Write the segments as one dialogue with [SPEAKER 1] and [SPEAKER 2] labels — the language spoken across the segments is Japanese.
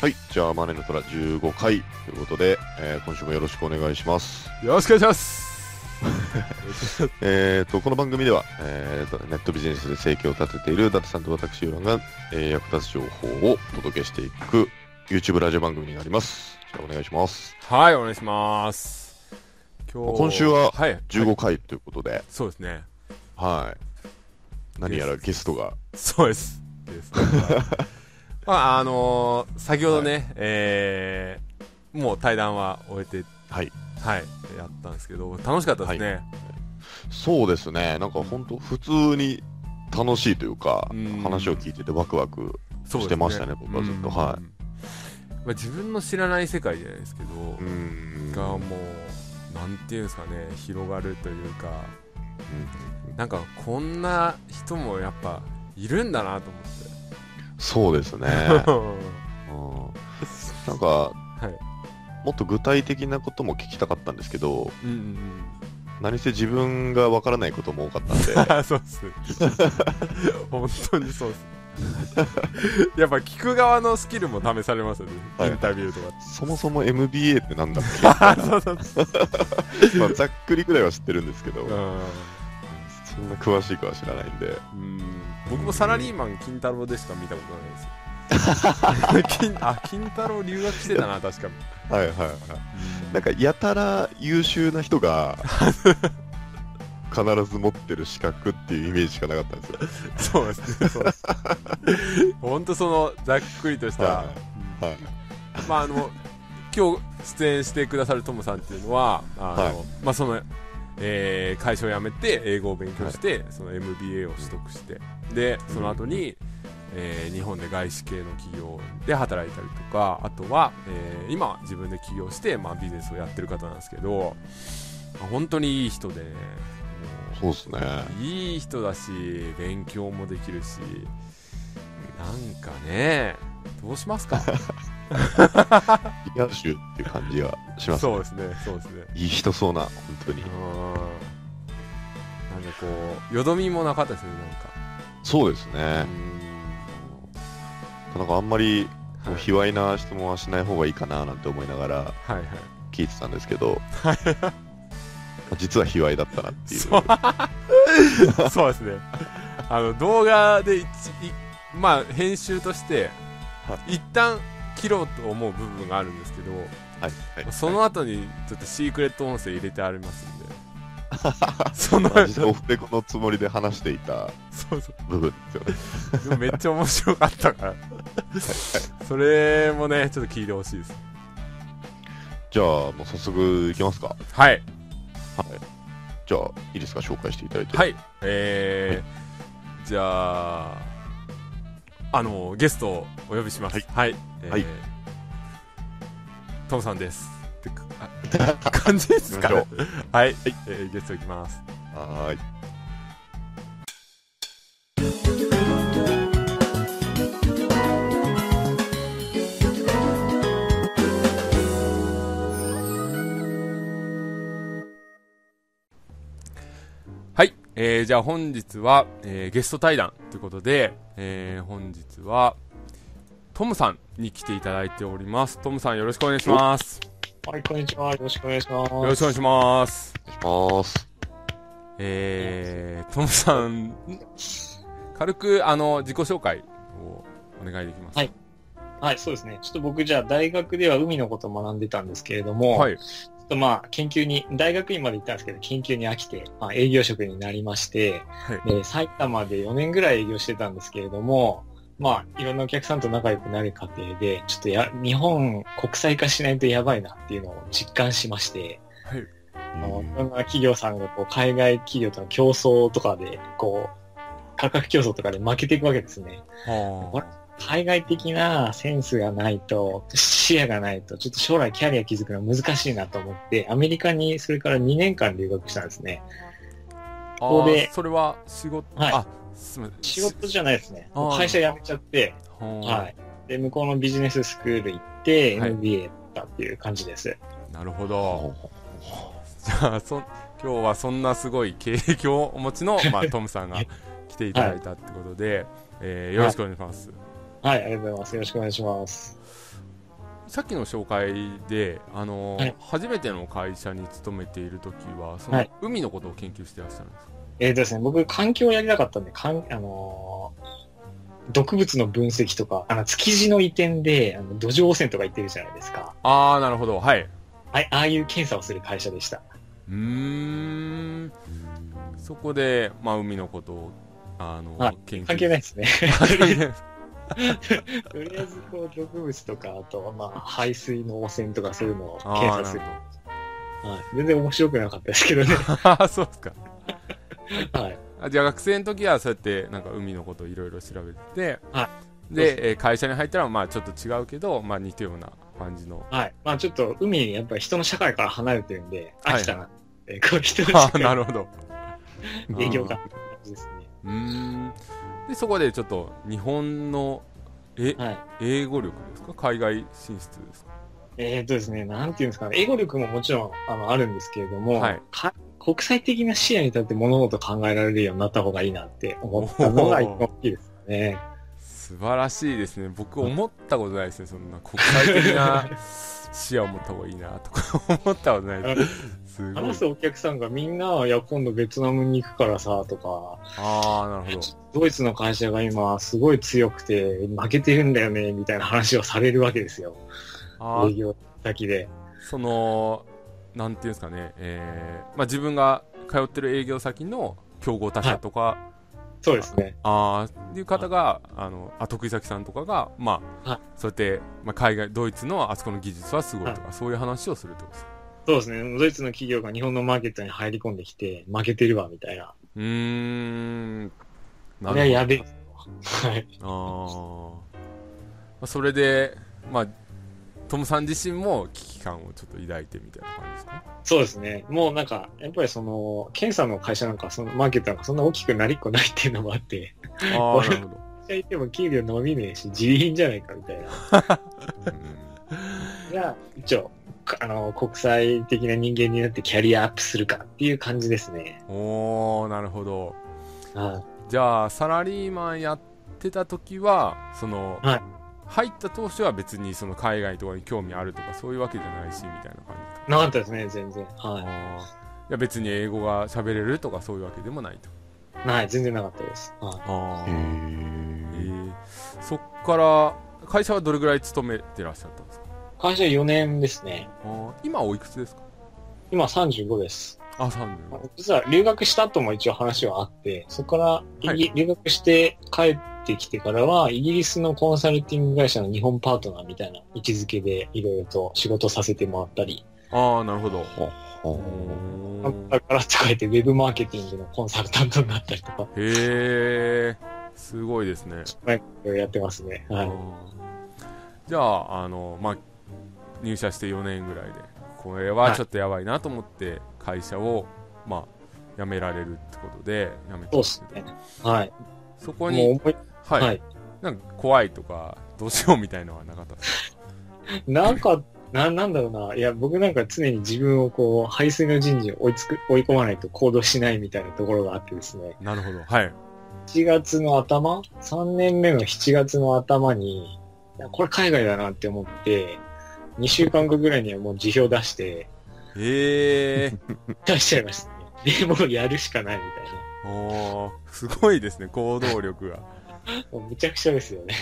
[SPEAKER 1] はい。じゃあ、マネの虎15回ということで、えー今週もよろしくお願いします。
[SPEAKER 2] よろしくお願いします。
[SPEAKER 1] えー、とこの番組では、えーと、ネットビジネスで生計を立てている伊達さんと私、ユーランが、えー役立つ情報をお届けしていく YouTube ラジオ番組になります。じゃあ、お願いします。
[SPEAKER 2] はい、お願いします。今
[SPEAKER 1] 今週は
[SPEAKER 2] はい、
[SPEAKER 1] 15回ということで、
[SPEAKER 2] そうですね。
[SPEAKER 1] はい。何やらゲストが、
[SPEAKER 2] そうです。ですまあ、あのー先ほどね、えーもう対談は終えて、
[SPEAKER 1] はい。
[SPEAKER 2] はい、やったんですけど、楽しかったですね。
[SPEAKER 1] そうですね、なんか本当、普通に楽しいというか
[SPEAKER 2] うん、
[SPEAKER 1] 話を聞いててワクワクしてましたね僕はずっと。
[SPEAKER 2] うん。
[SPEAKER 1] はい。
[SPEAKER 2] まあ、自分の知らない世界じゃないですけど、
[SPEAKER 1] うーん。
[SPEAKER 2] がもう、なんていうんですかね、広がるというか、なんかこんな人もやっぱいるんだなと
[SPEAKER 1] そうですね。
[SPEAKER 2] 思って。
[SPEAKER 1] うん。なんか、
[SPEAKER 2] はい。
[SPEAKER 1] もっと具体的なことも聞きたかったんですけど、
[SPEAKER 2] うんうん
[SPEAKER 1] 何せ自分がわからないことも多かったんで、
[SPEAKER 2] うん。そうっす。本当にそうっす。やっぱ聞く側のスキルも試されますよね。
[SPEAKER 1] はい
[SPEAKER 2] インタビューとか。
[SPEAKER 1] そもそも MBA ってなんだっ
[SPEAKER 2] あ そうそうそう。
[SPEAKER 1] けまあざっくりぐらいは知ってるんですけど、
[SPEAKER 2] うん
[SPEAKER 1] そんな詳しいかは知らないんで、
[SPEAKER 2] うん僕もサラリーマン金太郎でしか見たことないです。金あ金太郎留学してたな確かに。
[SPEAKER 1] はいはいはい。なんか、やたら優秀な人が、必ず持ってる資格っていうイメージしかなかったんですよ。
[SPEAKER 2] そうですね。そうです。本当そのざっくりとした。
[SPEAKER 1] は
[SPEAKER 2] うん
[SPEAKER 1] はい。
[SPEAKER 2] まああの今日出演してくださるトムさんっていうのはあの、
[SPEAKER 1] はい
[SPEAKER 2] まあその、えー会社を辞めて英語を勉強して、その MBA を取得してでその後に、えー日本で外資系の企業で働いたりとかあとは、えー今は自分で起業して、まあ、ビジネスをやってる方なんですけど、まあ本当にいい人で、ね、も
[SPEAKER 1] そうですね。
[SPEAKER 2] ういい人だし勉強もできるしなんかねどうしますか？
[SPEAKER 1] リア充っていう感じがしますね。
[SPEAKER 2] そうですね、そうですね。
[SPEAKER 1] いい人そうな、本当に
[SPEAKER 2] う。ん。なんかこう、よどみもなかったですね、
[SPEAKER 1] そうですね
[SPEAKER 2] なんか。。
[SPEAKER 1] あんまり、
[SPEAKER 2] うん。
[SPEAKER 1] 卑猥な質問はしない方がいいかななんて思いながら
[SPEAKER 2] はいはい。
[SPEAKER 1] 聞いてたんですけど、実は卑猥だったなっていう。
[SPEAKER 2] そう ですね。あの、動画でまあ、編集として、
[SPEAKER 1] は
[SPEAKER 2] 一旦切ろうと思う部分があるんですけど、
[SPEAKER 1] はいはい
[SPEAKER 2] その後にちょっとシークレット音声入れてありますんで、その、
[SPEAKER 1] オフレコのつもりで話していた
[SPEAKER 2] そうそう。
[SPEAKER 1] 部分ですよね。
[SPEAKER 2] めっちゃ面白かったから。それもね、ちょっと聞いてほしいです。
[SPEAKER 1] じゃあ、もう早速いきますか。
[SPEAKER 2] はい。
[SPEAKER 1] はい。じゃあ、いいですか、紹介していただいて。。
[SPEAKER 2] はいい。えーじゃあ、あの、ゲストをお呼びします。
[SPEAKER 1] はい。
[SPEAKER 2] はい。えー
[SPEAKER 1] はい
[SPEAKER 2] トムさんです。感じですか
[SPEAKER 1] 行き
[SPEAKER 2] はい。えーゲストいきます。
[SPEAKER 1] はーい。
[SPEAKER 2] はい。えーじゃあ本日は、えーゲスト対談ということで、えー本日は、トムさんに来ていただいております。トムさんよろしくお願いします。
[SPEAKER 3] はい、こんにちは。よろしくお願いします。
[SPEAKER 2] よろしくお願いします。
[SPEAKER 1] お願いします。
[SPEAKER 2] えー、トムさん、軽く、あの、自己紹介をお願いできますか？
[SPEAKER 3] はいはい、そうですね。ちょっと僕じゃあ大学では海のことを学んでたんですけれども、
[SPEAKER 2] はい。
[SPEAKER 3] ちょっとまあ研究に、大学院まで行ったんですけど、研究に飽きて、まあ営業職になりまして、
[SPEAKER 2] はい。
[SPEAKER 3] で、埼玉で4年ぐらい営業してたんですけれども、まあいろんなお客さんと仲良くなる過程で、ちょっとや、日本国際化しないとやばいなっていうのを実感しまして、
[SPEAKER 2] はい。
[SPEAKER 3] あのいろんな企業さんがこう海外企業との競争とかで、こう、価格競争とかで負けていくわけですね。
[SPEAKER 2] は
[SPEAKER 3] 海外的なセンスがないと、視野がないと、ちょっと将来キャリア築くのは難しいなと思って、アメリカにそれから2年間留学したんですね。
[SPEAKER 2] あ。
[SPEAKER 3] ここで
[SPEAKER 2] あーそれは仕事、
[SPEAKER 3] はい
[SPEAKER 2] あ。
[SPEAKER 3] 仕事じゃないですね。会社辞めちゃって、
[SPEAKER 2] は
[SPEAKER 3] はい。で、向こうのビジネススクール行って、
[SPEAKER 2] はい
[SPEAKER 3] MBA だったっていう感じです。
[SPEAKER 2] い。なるほ
[SPEAKER 1] ほ
[SPEAKER 2] ど。じゃあ、そん、今日はそんなすごい経歴をお持ちの、まあ、トムさんが来ていただいたってことで、えーよろしくお願いします。
[SPEAKER 3] はい、ありがとうございます。よろしくお願いします。
[SPEAKER 2] さっきの紹介で、あのー
[SPEAKER 3] はい
[SPEAKER 2] 初めての会社に勤めているときは、その、
[SPEAKER 3] はい
[SPEAKER 2] 海のことを研究してらっしゃるんですか？
[SPEAKER 3] えーとですね、僕、環境をやりたかったんで、かんあのー毒物の分析とか、あの、築地の移転で、あの土壌汚染とか言ってるじゃないですか。
[SPEAKER 2] あー、なるほど。はい。
[SPEAKER 3] あああいう検査をする会社でした。
[SPEAKER 2] うーん。そこで、まあ、海のことを、あの、
[SPEAKER 3] はい
[SPEAKER 2] 研究
[SPEAKER 3] 関係ないですね。とりあえず、こう、毒物とか、あと、まあ、排水の汚染とかそういうのを検査する。
[SPEAKER 2] る
[SPEAKER 3] はい。全然面白くなかったですけどね。
[SPEAKER 2] あ ーそうですか。
[SPEAKER 3] はい。
[SPEAKER 2] あ じゃあ学生の時はそうやってなんか海のことをいろいろ調べてて、
[SPEAKER 3] は
[SPEAKER 2] で、えー会社に入ったらまあちょっと違うけど、まあ似たような感じの。
[SPEAKER 3] はい。まあ、ちょっと、海、やっぱり人の社会から離れてるんで、
[SPEAKER 2] はい
[SPEAKER 3] 飽きたなって、こう、人の社
[SPEAKER 2] あ
[SPEAKER 3] 会
[SPEAKER 2] なるほど。
[SPEAKER 3] 営業かって感じですね。
[SPEAKER 2] うーん。で、そこでちょっと日本の、え、
[SPEAKER 3] はい。
[SPEAKER 2] 英語力ですか？海外進出ですか？
[SPEAKER 3] えー、とですね、なんていうんですかね、英語力ももちろんあのあるんですけれども、
[SPEAKER 2] はい
[SPEAKER 3] か国際的な視野に立って物事を考えられるようになった方がいいなって思ったのが一番大きいですね。
[SPEAKER 2] 素晴らしいですね。僕思ったことないですね。そんな国際的な 視野を持った方がいいなとか思ったことないです。す
[SPEAKER 3] 話。すお客さんがみんな、いや、今度ベトナムに行くからさ、とか、
[SPEAKER 2] ああ、なるほど。
[SPEAKER 3] ドイツの会社が今すごい強くて負けてるんだよね、みたいな話をされるわけですよ。営業先で。
[SPEAKER 2] その、なんていうんですかね、えーまあ、自分が通ってる営業先の競合他社とか、
[SPEAKER 3] そうですね。
[SPEAKER 2] ああ、いう方が、あの、あ、徳井崎さんとかが、まあ、
[SPEAKER 3] はい
[SPEAKER 2] そうやって、まあ、海外、ドイツのあそこの技術はすごいとか、そういう話をするってことですか？
[SPEAKER 3] そうですね。ドイツの企業が日本のマーケットに入り込んできて、負けてるわ、みたいな。
[SPEAKER 2] うーん。な
[SPEAKER 3] あれはやべえ。はい。
[SPEAKER 2] あ。それで、まあ、トムさん自身も危機感をちょっと抱いてみたいな感じですか？
[SPEAKER 3] そうですね。もうなんか、やっぱりその、検査の会社なんか、そのマーケットなんかそんな大きくなりっこないっていうのもあって、
[SPEAKER 2] ああ、なるほど。
[SPEAKER 3] 会社行っても給料伸びねえし、自費じゃないかみたいな。じゃあ、一応、かあの、国際的な人間になってキャリアアップするかっていう感じですね。
[SPEAKER 2] うんおー、なるほど。
[SPEAKER 3] は
[SPEAKER 2] じゃあ、サラリーマンやってた時は、その、
[SPEAKER 3] はい
[SPEAKER 2] 入った当初は別にその海外とかに興味あるとかそういうわけじゃないし、みたいな感じ。
[SPEAKER 3] なかったですね、全然。は
[SPEAKER 2] あーいや別に英語が喋れるとかそういうわけでもないと。
[SPEAKER 3] い。はい、全然なかったです。はい。
[SPEAKER 2] あ
[SPEAKER 1] へ
[SPEAKER 2] えそっから、会社はどれぐらい勤めてらっしゃったんですか？
[SPEAKER 3] 会社4年ですね。
[SPEAKER 2] 今おいくつですか？
[SPEAKER 3] 今35です。
[SPEAKER 2] あ、35。
[SPEAKER 3] 実は留学した後も一応話はあって、そこから
[SPEAKER 2] は
[SPEAKER 3] 留学して帰ってきてからは、イギリスのコンサルティング会社の日本パートナーみたいな位置づけでいろいろと仕事させてもらったり、
[SPEAKER 2] ああ、なるほど。
[SPEAKER 3] だからって書いてウェブマーケティングのコンサルタントになったりとか、
[SPEAKER 2] へえ、すごいですね。
[SPEAKER 3] やってますね。はい。
[SPEAKER 2] じゃあ、あの、まあ、入社して4年ぐらいで、これはちょっとやばいなと思って、会社を、まあ、辞められるってことで、辞めたん
[SPEAKER 3] そうですね。はい。
[SPEAKER 2] そこに、
[SPEAKER 3] もう思い、
[SPEAKER 2] はい、
[SPEAKER 3] はい。
[SPEAKER 2] なんか怖いとか、どうしようみたいのはなかったです
[SPEAKER 3] なんか、な、なんだろうな。いや、僕なんか常に自分をこう、排水の人事に追いつく、追い込まないと行動しないみたいなところがあってですね。
[SPEAKER 2] かなるほど。はい。
[SPEAKER 3] 7月の頭 ?3 年目の7月の頭に、いやこれ海外だなって思って、2週間後ぐらいにはもう辞表出して、
[SPEAKER 2] ええ
[SPEAKER 3] 出しちゃいましたね。で、もうやるしかないみたい
[SPEAKER 2] ー、おーすごいですね、行動力が。
[SPEAKER 3] な。もうむちゃくちゃですよね。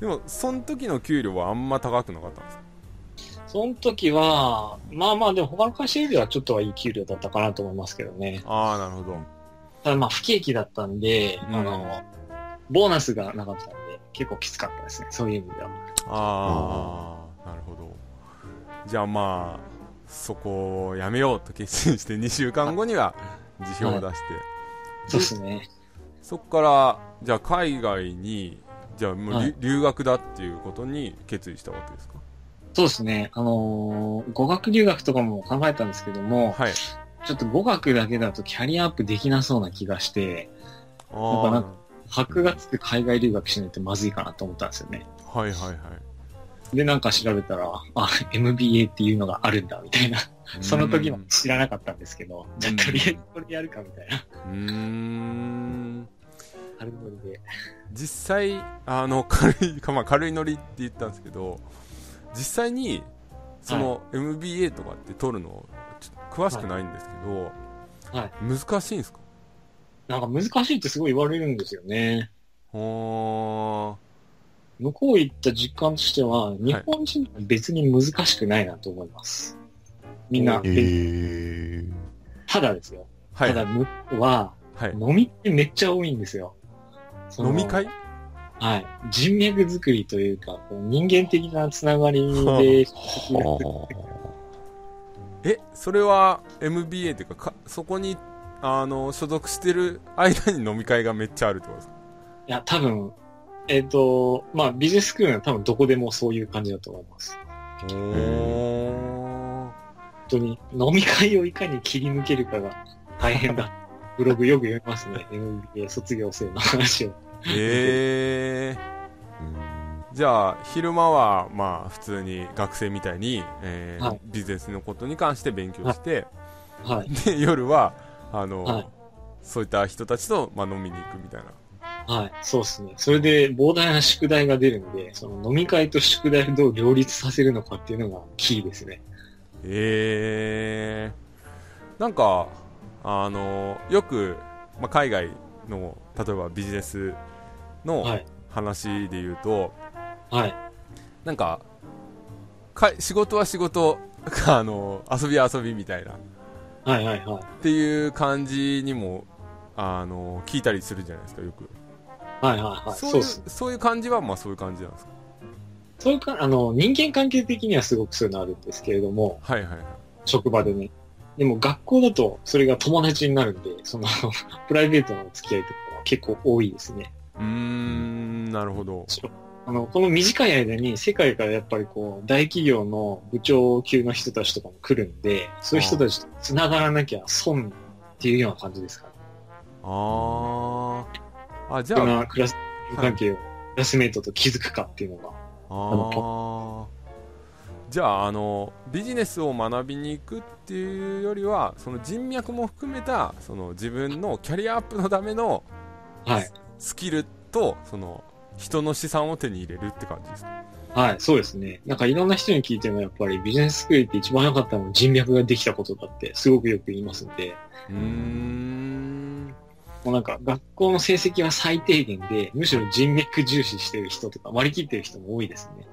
[SPEAKER 2] でも、その時の給料はあんま高くなかったんですか？
[SPEAKER 3] その時は、まあまあでも他の会社よりはちょっとはいい給料だったかなと思いますけどね。
[SPEAKER 2] ああ、なるほど。
[SPEAKER 3] ただまあ不景気だったんで、
[SPEAKER 2] うん
[SPEAKER 3] あの、ボーナスがなかったんで、結構きつかったですね。そういう意味では。
[SPEAKER 2] ああ、なるほど。じゃあまあ、そこをやめようと決心して2週間後には辞表を出して、
[SPEAKER 3] そうですね。
[SPEAKER 2] そこから、じゃあ海外に、じゃあもう、
[SPEAKER 3] はい
[SPEAKER 2] 留学だっていうことに決意したわけですか？
[SPEAKER 3] そうですね。あのー語学留学とかも考えたんですけども、
[SPEAKER 2] はい。
[SPEAKER 3] ちょっと語学だけだとキャリアアップできなそうな気がして、
[SPEAKER 2] ああ
[SPEAKER 3] なんか箔がつく海外留学しないとまずいかなと思ったんですよね。
[SPEAKER 2] はいはいはい
[SPEAKER 3] で、なんか調べたら、あ、MBA っていうのがあるんだ、みたいな。その時も知らなかったんですけど、じゃあとりあえずこれやるか、みたいな。
[SPEAKER 2] うーん
[SPEAKER 3] 軽いノリで。
[SPEAKER 2] 実際あの 軽いかまあ軽いノリって言ったんですけど実際にその MBA とかって取るのちょっと詳しくないんですけど、
[SPEAKER 3] はい
[SPEAKER 2] 難しいんですか？
[SPEAKER 3] なんか難しいってすごい言われるんですよね。
[SPEAKER 2] ほ
[SPEAKER 3] 向こう行った実感としては、日本人は別に難しくないなと思います。みんな
[SPEAKER 1] え、ー。
[SPEAKER 3] ただですよ。
[SPEAKER 2] ーはい
[SPEAKER 3] ただ、向こうは、
[SPEAKER 2] はい
[SPEAKER 3] 飲みってめっちゃ多いんですよ。
[SPEAKER 2] 飲み会？
[SPEAKER 3] はい。人脈作りというか、こう人間的なつながりで、
[SPEAKER 1] は
[SPEAKER 2] えそれは MBA っていうかかそこにあの所属してる間に飲み会がめっちゃあるってことですか？
[SPEAKER 3] いや、多分、えっ、と、まあ、ビジネススクールは多分どこでもそういう感じだと思います。
[SPEAKER 2] おー
[SPEAKER 3] 本当に、飲み会をいかに切り抜けるかが大変だ。ブログよく読みますね。MBA 卒業生の話を。
[SPEAKER 2] えー、じゃあ昼間はまあ普通に学生みたいに、えー
[SPEAKER 3] はい
[SPEAKER 2] ビジネスのことに関して勉強して、
[SPEAKER 3] はい。
[SPEAKER 2] で夜はあの、
[SPEAKER 3] はい
[SPEAKER 2] そういった人たちと、まあ、飲みに行くみたいな
[SPEAKER 3] はい。そうですね。それで膨大な宿題が出るんで、その飲み会と宿題をどう両立させるのかっていうのがキーですね。
[SPEAKER 2] えー、なんかあのよく、まあ、海外の例えばビジネスの
[SPEAKER 3] はい。
[SPEAKER 2] 話で言うと、
[SPEAKER 3] はい。
[SPEAKER 2] なんかか仕事は仕事 あの遊びは遊びみたいな
[SPEAKER 3] はいはいはい。
[SPEAKER 2] っていう感じにもあの聞いたりするじゃないですかよく、
[SPEAKER 3] はいはいはい。
[SPEAKER 2] そういう。
[SPEAKER 3] そう
[SPEAKER 2] いう感じはまあそういう感じなんですか？
[SPEAKER 3] そういうか、あの、人間関係的にはすごくそういうのあるんですけれども、
[SPEAKER 2] はいはいはい
[SPEAKER 3] 職場でね。でも学校だとそれが友達になるんで、その、プライベートの付き合いとかは結構多いですね。
[SPEAKER 2] うーんなるほど
[SPEAKER 3] あの、この短い間に世界からやっぱりこう、大企業の部長級の人たちとかも来るんで、そういう人たちと繋がらなきゃ損っていうような感じですかね。
[SPEAKER 2] あーあじゃあ
[SPEAKER 3] なクラス関係を、クラスメイトと築くかっていうのが。
[SPEAKER 2] あーじゃああのビジネスを学びに行くっていうよりはその人脈も含めたその自分のキャリアアップのための
[SPEAKER 3] はい。
[SPEAKER 2] スキルとその人の資産を手に入れるって感じですか？
[SPEAKER 3] はい、そうですね。なんかいろんな人に聞いてもやっぱりビジネススクールって一番良かったのは人脈ができたことだってすごくよく言いますんで、
[SPEAKER 2] うーん
[SPEAKER 3] もうなんか学校の成績は最低限で、むしろ人脈重視してる人とか割り切ってる人も多いですね。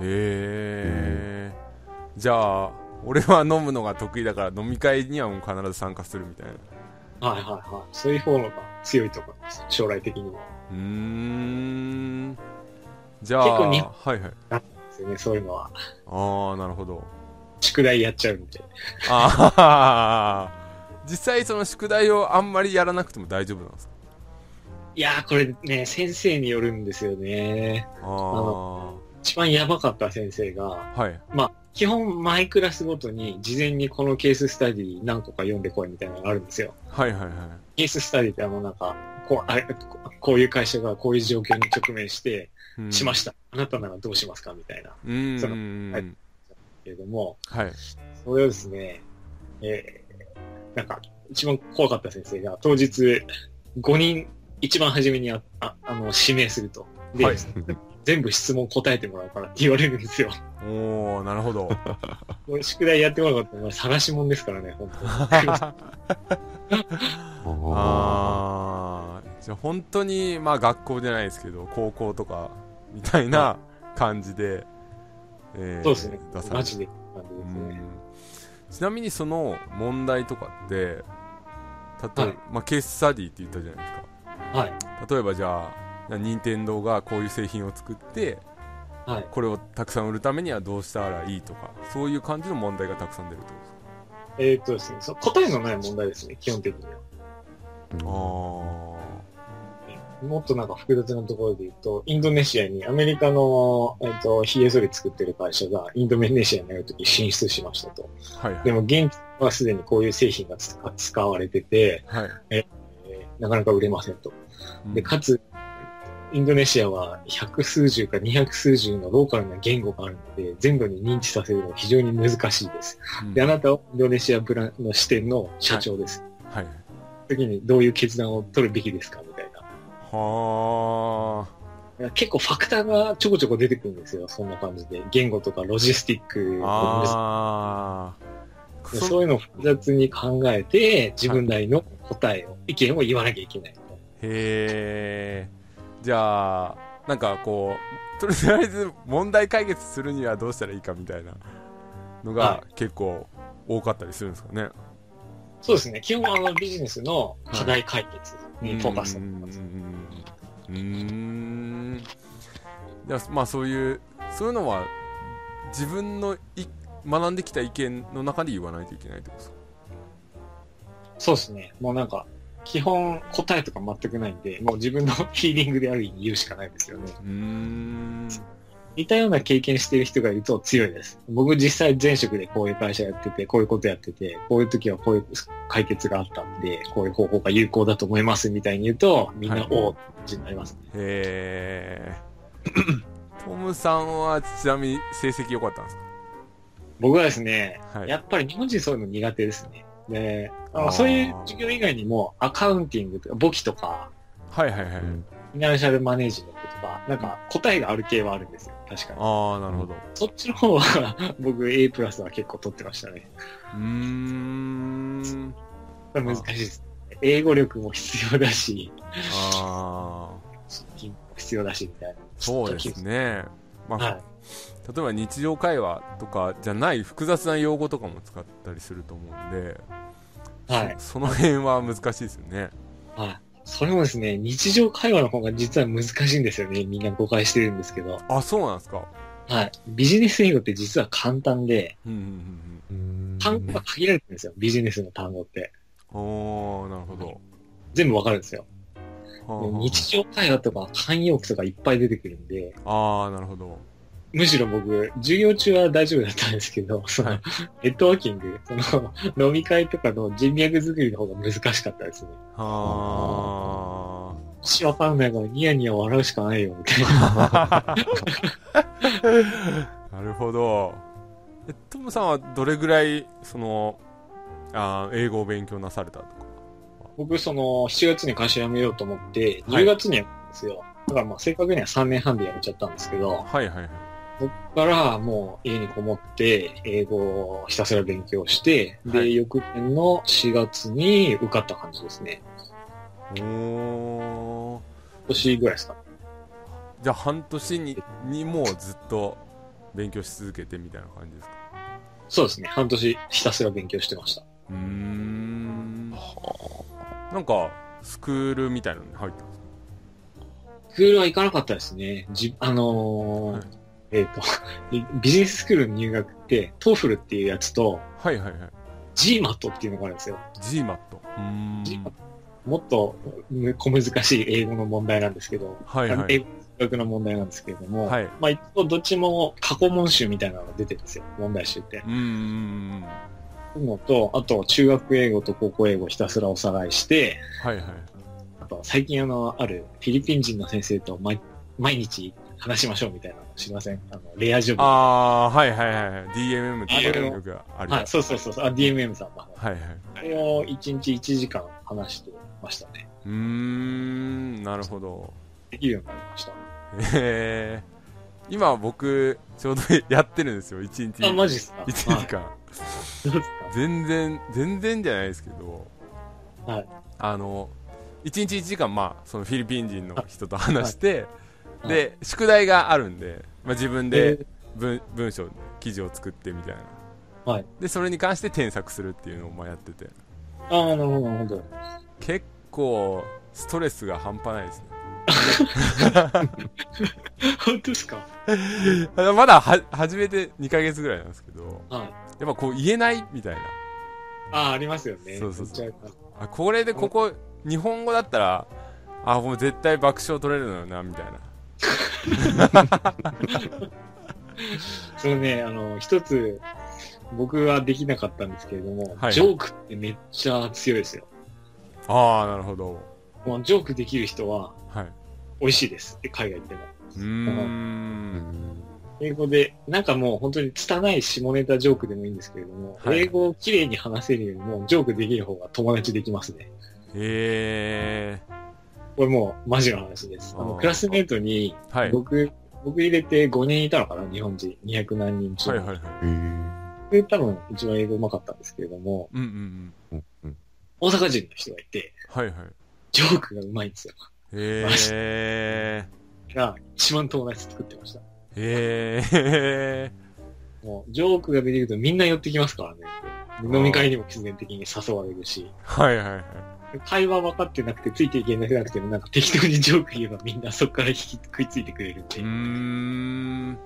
[SPEAKER 2] へえじゃあ俺は飲むのが得意だから飲み会にはもう必ず参加するみたいな
[SPEAKER 3] はいはいはい。そういう方のが強いと思います。将来的には。
[SPEAKER 2] うーんじゃあ
[SPEAKER 3] 結構に
[SPEAKER 2] はいはい
[SPEAKER 3] ですよね、そういうのは。
[SPEAKER 2] ああなるほど
[SPEAKER 3] 宿題やっちゃうんで。
[SPEAKER 2] ああ実際その宿題をあんまりやらなくても大丈夫なんですか？
[SPEAKER 3] いやー、これね、先生によるんですよね。
[SPEAKER 2] ああ
[SPEAKER 3] 一番やばかった先生が、
[SPEAKER 2] はい
[SPEAKER 3] まあ、基本マイクラスごとに事前にこのケーススタディ何個か読んでこいみたいなのがあるんですよ。
[SPEAKER 2] はいはいはい
[SPEAKER 3] ケーススタディってあのなんか、こうあれここういう会社がこういう状況に直面して、
[SPEAKER 2] うん
[SPEAKER 3] しました。あなたならどうしますかみたいな。
[SPEAKER 2] うーん
[SPEAKER 3] そのはいけれども、
[SPEAKER 2] はい
[SPEAKER 3] それをですね、えー、なんか、一番怖かった先生が、当日、5人、一番初めにあああの指名すると。で、
[SPEAKER 2] はい
[SPEAKER 3] 全部質問答えてもらうからって言われるんですよ。
[SPEAKER 2] おおなるほど
[SPEAKER 3] これ宿題やってもらうかったら、探し物ですからね、本当に。
[SPEAKER 2] ああじゃあ本当にまあ学校じゃないですけど高校とかみたいな感じで、えー
[SPEAKER 3] そうですね
[SPEAKER 2] 出。される
[SPEAKER 3] マジで感じですね。
[SPEAKER 2] うんちなみにその問題とかって例えば、
[SPEAKER 3] はい
[SPEAKER 2] まあ、ケーススタディって言ったじゃないですか
[SPEAKER 3] はい。
[SPEAKER 2] 例えばじゃあ任天堂がこういう製品を作って
[SPEAKER 3] はい。
[SPEAKER 2] これをたくさん売るためにはどうしたらいいとかそういう感じの問題がたくさん出るってことですか
[SPEAKER 3] えーっとですね、そ答えのない問題ですね、基本的には。あもっとなんか複雑なところで言うと、インドネシアにアメリカの、えっと、髭剃り作ってる会社がインドネシアにあるとき進出しましたと。
[SPEAKER 2] あーはい
[SPEAKER 3] でも現地はすでにこういう製品が使われてて、
[SPEAKER 2] はい
[SPEAKER 3] えーなかなか売れませんと。で、かつ、インドネシアは百数十か二百数十のローカルな言語があるので、全土に認知させるのが非常に難しいです。
[SPEAKER 2] うん
[SPEAKER 3] で、あなたはインドネシアブランの支店の社長です。
[SPEAKER 2] はい。
[SPEAKER 3] 次にどういう決断を取るべきですかみたいな。
[SPEAKER 2] は
[SPEAKER 3] 結構ファクターがちょこちょこ出てくるんですよ。そんな感じで。言語とかロジスティック
[SPEAKER 2] あ。
[SPEAKER 3] そういうのを複雑に考えて、自分なりの答えを、意見を言わなきゃいけない。
[SPEAKER 2] へえ。じゃあ、なんかこう、とりあえず問題解決するにはどうしたらいいかみたいなのが
[SPEAKER 3] は
[SPEAKER 2] 結構多かったりするんですかね。
[SPEAKER 3] そうですね。基本はあのビジネスの課題解決にフォーカス
[SPEAKER 2] うん
[SPEAKER 3] をしてます。
[SPEAKER 2] うん。うん。うん。じゃあ、まあそういう、そういうのは自分のい学んできた意見の中で言わないといけないってことですか？
[SPEAKER 3] そうですね。もうなんか、基本答えとか全くないんで、もう自分の フィーリングである意味言うしかないですよね。
[SPEAKER 2] うーん。
[SPEAKER 3] 似たような経験してる人がいると強いです。僕実際前職でこういう会社やってて、こういうことやってて、こういう時はこういう解決があったんで、こういう方法が有効だと思いますみたいに言うと、みんな
[SPEAKER 2] はい
[SPEAKER 3] おーってなりますね。
[SPEAKER 2] へえ。トムさんはちなみに成績良かったんです
[SPEAKER 3] 僕はですね、
[SPEAKER 2] かはい。
[SPEAKER 3] やっぱり日本人そういうの苦手ですね。で、そういう授業以外にもアカウンティングとか簿記とか、
[SPEAKER 2] はいはいはい。
[SPEAKER 3] フィナンシャルマネージメントとか、なんか答えがある系はあるんですよ。確かに。
[SPEAKER 2] ああ、なるほど。
[SPEAKER 3] そっちの方は 僕 A プラスは結構取ってましたね。
[SPEAKER 2] うーん。
[SPEAKER 3] 難しいです。英語力も必要だし、
[SPEAKER 2] ああ、
[SPEAKER 3] 必要だしみたいな。
[SPEAKER 2] そうですね。まあ、
[SPEAKER 3] はい。
[SPEAKER 2] 例えば日常会話とかじゃない複雑な用語とかも使ったりすると思うんで、
[SPEAKER 3] はい。
[SPEAKER 2] そその辺は難しいですよね。
[SPEAKER 3] はい。それもですね、日常会話の方が実は難しいんですよね。みんな誤解してるんですけど。
[SPEAKER 2] あ、そうなんですか。
[SPEAKER 3] はい。ビジネス英語って実は簡単で、
[SPEAKER 2] うんうん
[SPEAKER 1] うん
[SPEAKER 3] 単語が限られてるんですよ。ビジネスの単語って。
[SPEAKER 2] おー、なるほど。
[SPEAKER 3] 全部わかるんですよ。
[SPEAKER 2] はあはあ
[SPEAKER 3] 日常会話とか慣用句とかいっぱい出てくるんで、
[SPEAKER 2] ああ、なるほど。
[SPEAKER 3] むしろ僕、授業中は大丈夫だったんですけど、その、
[SPEAKER 2] はい
[SPEAKER 3] ネットワーキング、その、飲み会とかの人脈作りの方が難しかったですね。
[SPEAKER 2] は
[SPEAKER 3] しわかんないからニヤニヤ笑うしかないよ、みたいな。
[SPEAKER 2] あ。なるほど。えトムさんはどれぐらい、その、あー英語を勉強なされたとか？
[SPEAKER 3] 僕、その、7月に会社辞めようと思って、10月に辞めたんですよ。だからまあ、正確には3年半で辞めちゃったんですけど、
[SPEAKER 2] はいはいはい。
[SPEAKER 3] そっからもう家にこもって、英語をひたすら勉強して、で、
[SPEAKER 2] はい
[SPEAKER 3] 翌年の4月に受かった感じですね。
[SPEAKER 2] お
[SPEAKER 3] 年ぐらいですかね。
[SPEAKER 2] じゃあ半年ににもうずっと勉強し続けてみたいな感じですか？
[SPEAKER 3] そうですね。半年ひたすら勉強してました。
[SPEAKER 2] うーんなんかスクールみたいなのに入ったんですか？
[SPEAKER 3] スクールは行かなかったですね。じ、あのー
[SPEAKER 2] はい
[SPEAKER 3] えっ、と、ビジネススクールの入学って、 TOEFL っていうやつと、
[SPEAKER 2] はいはいはい。
[SPEAKER 3] GMAT っていうのがあるんですよ。
[SPEAKER 2] GMAT うーん。
[SPEAKER 3] GMAT もっとむ小難しい英語の問題なんですけど、
[SPEAKER 2] はいはい。
[SPEAKER 3] 英語数学の問題なんですけれども、
[SPEAKER 2] はい。
[SPEAKER 3] まあ一応どっちも過去問集みたいなのが出てるんですよ、問題集って。
[SPEAKER 2] うーん
[SPEAKER 3] のと、あと中学英語と高校英語をひたすらおさらいして、
[SPEAKER 2] はいはい。
[SPEAKER 3] あと最近あの、あるフィリピン人の先生と毎毎日話しましょうみたいなの知りません？あの、レアジョブ。
[SPEAKER 2] ああーはいはいはいはい。DMM ってよくある
[SPEAKER 3] はい、そうそうそうそう、あ、DMM さんの。
[SPEAKER 2] はいはい。
[SPEAKER 3] あれを1日1時間話してましたね。
[SPEAKER 2] うーんなるほど。
[SPEAKER 3] できるようになりました。
[SPEAKER 2] えー、今僕ちょうどやってるんですよ。1日。
[SPEAKER 3] あ、マジっすか
[SPEAKER 2] ？1時間、
[SPEAKER 3] はい
[SPEAKER 2] 全然全然じゃないですけど。
[SPEAKER 3] はい。
[SPEAKER 2] あの1日1時間まあそのフィリピン人の人と話して、
[SPEAKER 3] はい
[SPEAKER 2] で宿題があるんで、まあ、自分
[SPEAKER 3] か
[SPEAKER 2] で文文章記事を作ってみたいな、
[SPEAKER 3] はい。
[SPEAKER 2] でそれに関して添削するっていうのをまあやってて。
[SPEAKER 3] ああ、なるほど、なるほど。
[SPEAKER 2] 結構ストレスが半端ないですね。
[SPEAKER 3] 本当ですか？
[SPEAKER 2] まだは始めて2ヶ月ぐらいなんですけど
[SPEAKER 3] はい。
[SPEAKER 2] やっぱこう言えないみたいな。
[SPEAKER 3] ああ、ありますよね。
[SPEAKER 2] そうそうそう。
[SPEAKER 3] あ
[SPEAKER 2] これでここ日本語だったらあもう絶対爆笑取れるのよなみたいな
[SPEAKER 3] そのね、あの、一つ、僕はできなかったんですけれども、
[SPEAKER 2] はい
[SPEAKER 3] ジョークってめっちゃ強いですよ。
[SPEAKER 2] ああなるほど
[SPEAKER 3] もうジョークできる人は
[SPEAKER 2] はい。
[SPEAKER 3] 美味しいです。海外でも。
[SPEAKER 2] うーん。
[SPEAKER 3] 英語で、なんかもう本当に拙い下ネタジョークでもいいんですけれども、
[SPEAKER 2] はい
[SPEAKER 3] 英語を綺麗に話せるよりも、ジョークできる方が友達できますね。
[SPEAKER 2] へ
[SPEAKER 3] これもうマジの話です。あの、クラスメートに、
[SPEAKER 2] ー。はい。
[SPEAKER 3] 僕、僕入れて5人いたのかな？日本人。200何人中。
[SPEAKER 2] はいはいはい。
[SPEAKER 3] で、多分一番英語うまかったんですけれども、
[SPEAKER 2] うんうんうん。
[SPEAKER 1] うんうん
[SPEAKER 3] 大阪人の人がいて、
[SPEAKER 2] はいはい。
[SPEAKER 3] ジョークがうまいんですよ。
[SPEAKER 2] へえ。
[SPEAKER 3] が、一番友達作ってました。
[SPEAKER 2] へえ。
[SPEAKER 3] もう、ジョークができるとみんな寄ってきますからね。飲み会にも必然的に誘われるし、
[SPEAKER 2] はいはいはい。
[SPEAKER 3] 会話分かってなくてついていけなくても、なんか適当にジョーク言えばみんなそこから引き食いついてくれるんで
[SPEAKER 2] うー。ん。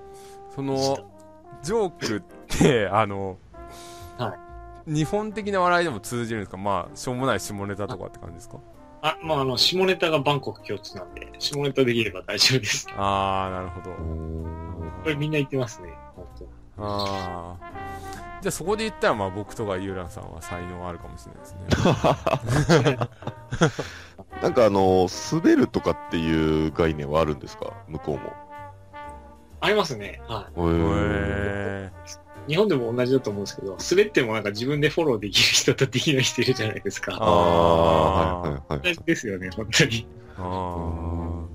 [SPEAKER 2] その、ジョークって、あの、
[SPEAKER 3] は
[SPEAKER 2] 日本的な笑いでも通じるんですか？まあ、しょうもない下ネタとかって感じですか？
[SPEAKER 3] あ、まあ、あの、下ネタがバンコク共通なんで、下ネタできれば大丈夫です。
[SPEAKER 2] あー、なるほど。
[SPEAKER 3] これみんな言ってますね、本当
[SPEAKER 2] あー。じゃあそこで言ったら、まあ僕とかユーランさんは才能あるかもしれないですね。
[SPEAKER 1] なんかあの、滑るとかっていう概念はあるんですか？向こうも。
[SPEAKER 3] ありますね。はい。日本でも同じだと思うんですけど、滑ってもなんか自分でフォローできる人とできない人いるじゃないですか。
[SPEAKER 2] あ
[SPEAKER 1] ああ、はいはいはい
[SPEAKER 3] 同じですよね、本当に。
[SPEAKER 2] ー。あ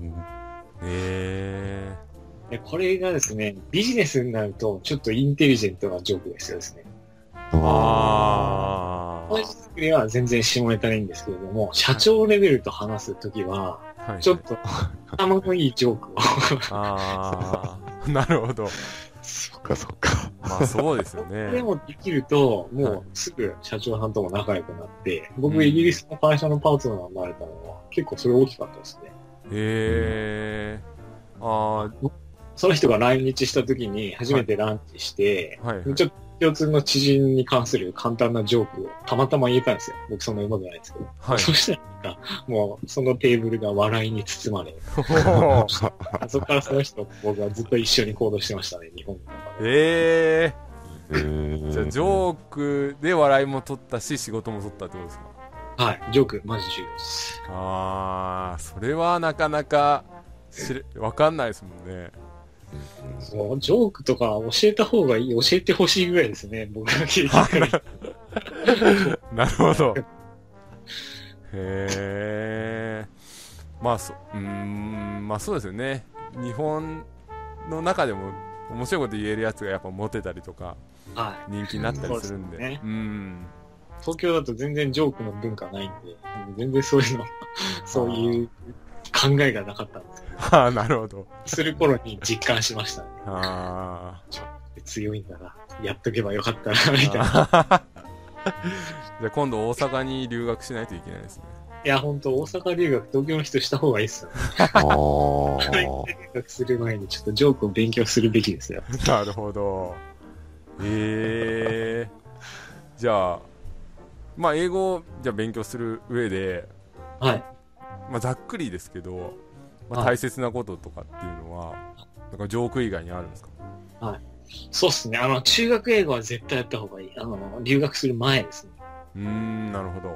[SPEAKER 2] ー。へ
[SPEAKER 3] でこれがですね、ビジネスになると、ちょっとインテリジェントなジョークですよですね。
[SPEAKER 2] ー。あ
[SPEAKER 3] この作りは全然下ネタでいいんですけれども、社長レベルと話すときは、
[SPEAKER 2] ー。はい。
[SPEAKER 3] ちょっと頭のいいジョークを。
[SPEAKER 2] あー。なるほど。
[SPEAKER 1] そっかそっか。
[SPEAKER 2] まあそうですよね。
[SPEAKER 3] もできると、も
[SPEAKER 2] はいう
[SPEAKER 3] すぐ社長さんとも仲良くなって、僕
[SPEAKER 2] うん
[SPEAKER 3] イギリスの会社のパートナーになれたのは、結構それ大きかったですね。
[SPEAKER 2] へー。あ
[SPEAKER 3] その人が来日した時に初めてランチして、
[SPEAKER 2] ー。はいはい。
[SPEAKER 3] ちょっと共通の知人に関する簡単なジョークをたまたま言えたんですよ。僕そんな上手くないですけど。
[SPEAKER 2] はい。
[SPEAKER 3] そしたらなんか、もうそのテーブルが笑いに包まれ、そこからその人と僕はずっと一緒に行動してましたね、日本の中で。
[SPEAKER 2] え
[SPEAKER 1] へー
[SPEAKER 2] ー。じゃあ、ジョークで笑いも取ったし、仕事も取ったってことですか？
[SPEAKER 3] はい、ジョーク、マジ重要です。
[SPEAKER 2] あー、それはなかなか知れ、わかんないですもんね。
[SPEAKER 3] もうジョークとか教えた方がいい、教えてほしいぐらいですね、僕が経験から。
[SPEAKER 2] なるほど。へー。まあ、そ、うーん、まあそうですよね。日本の中でも面白いこと言えるやつがやっぱモテたりとか、
[SPEAKER 3] はい。
[SPEAKER 2] 人気になったりするんで。
[SPEAKER 3] そうですね
[SPEAKER 2] うん。
[SPEAKER 3] 東京だと全然ジョークの文化ないんで、全然そういうの、そういう考えがなかったんで
[SPEAKER 2] ああ、なるほど。
[SPEAKER 3] する頃に実感しましたね。
[SPEAKER 2] あ
[SPEAKER 3] 強いんだな。やっとけばよかったな、み
[SPEAKER 2] ー
[SPEAKER 3] たいな。
[SPEAKER 2] あー。じゃあ今度大阪に留学しないといけないですね。
[SPEAKER 3] いや、本当大阪留学、東京の人した方がいいっすよね。
[SPEAKER 1] あ
[SPEAKER 3] 留
[SPEAKER 1] ー
[SPEAKER 3] 学する前にちょっとジョークを勉強するべきですよ。
[SPEAKER 2] なるほど。ええじゃあ、まあ英語をじゃあ勉強する上で、
[SPEAKER 3] はい。
[SPEAKER 2] まあざっくりですけど、まあ、
[SPEAKER 3] はい
[SPEAKER 2] 大切なこととかっていうのは、なんかジョーク以外にあるんですか？
[SPEAKER 3] そうっすね。あの、中学英語は絶対やった方がいい。あの、留学する前ですね。
[SPEAKER 2] うーん、なるほど。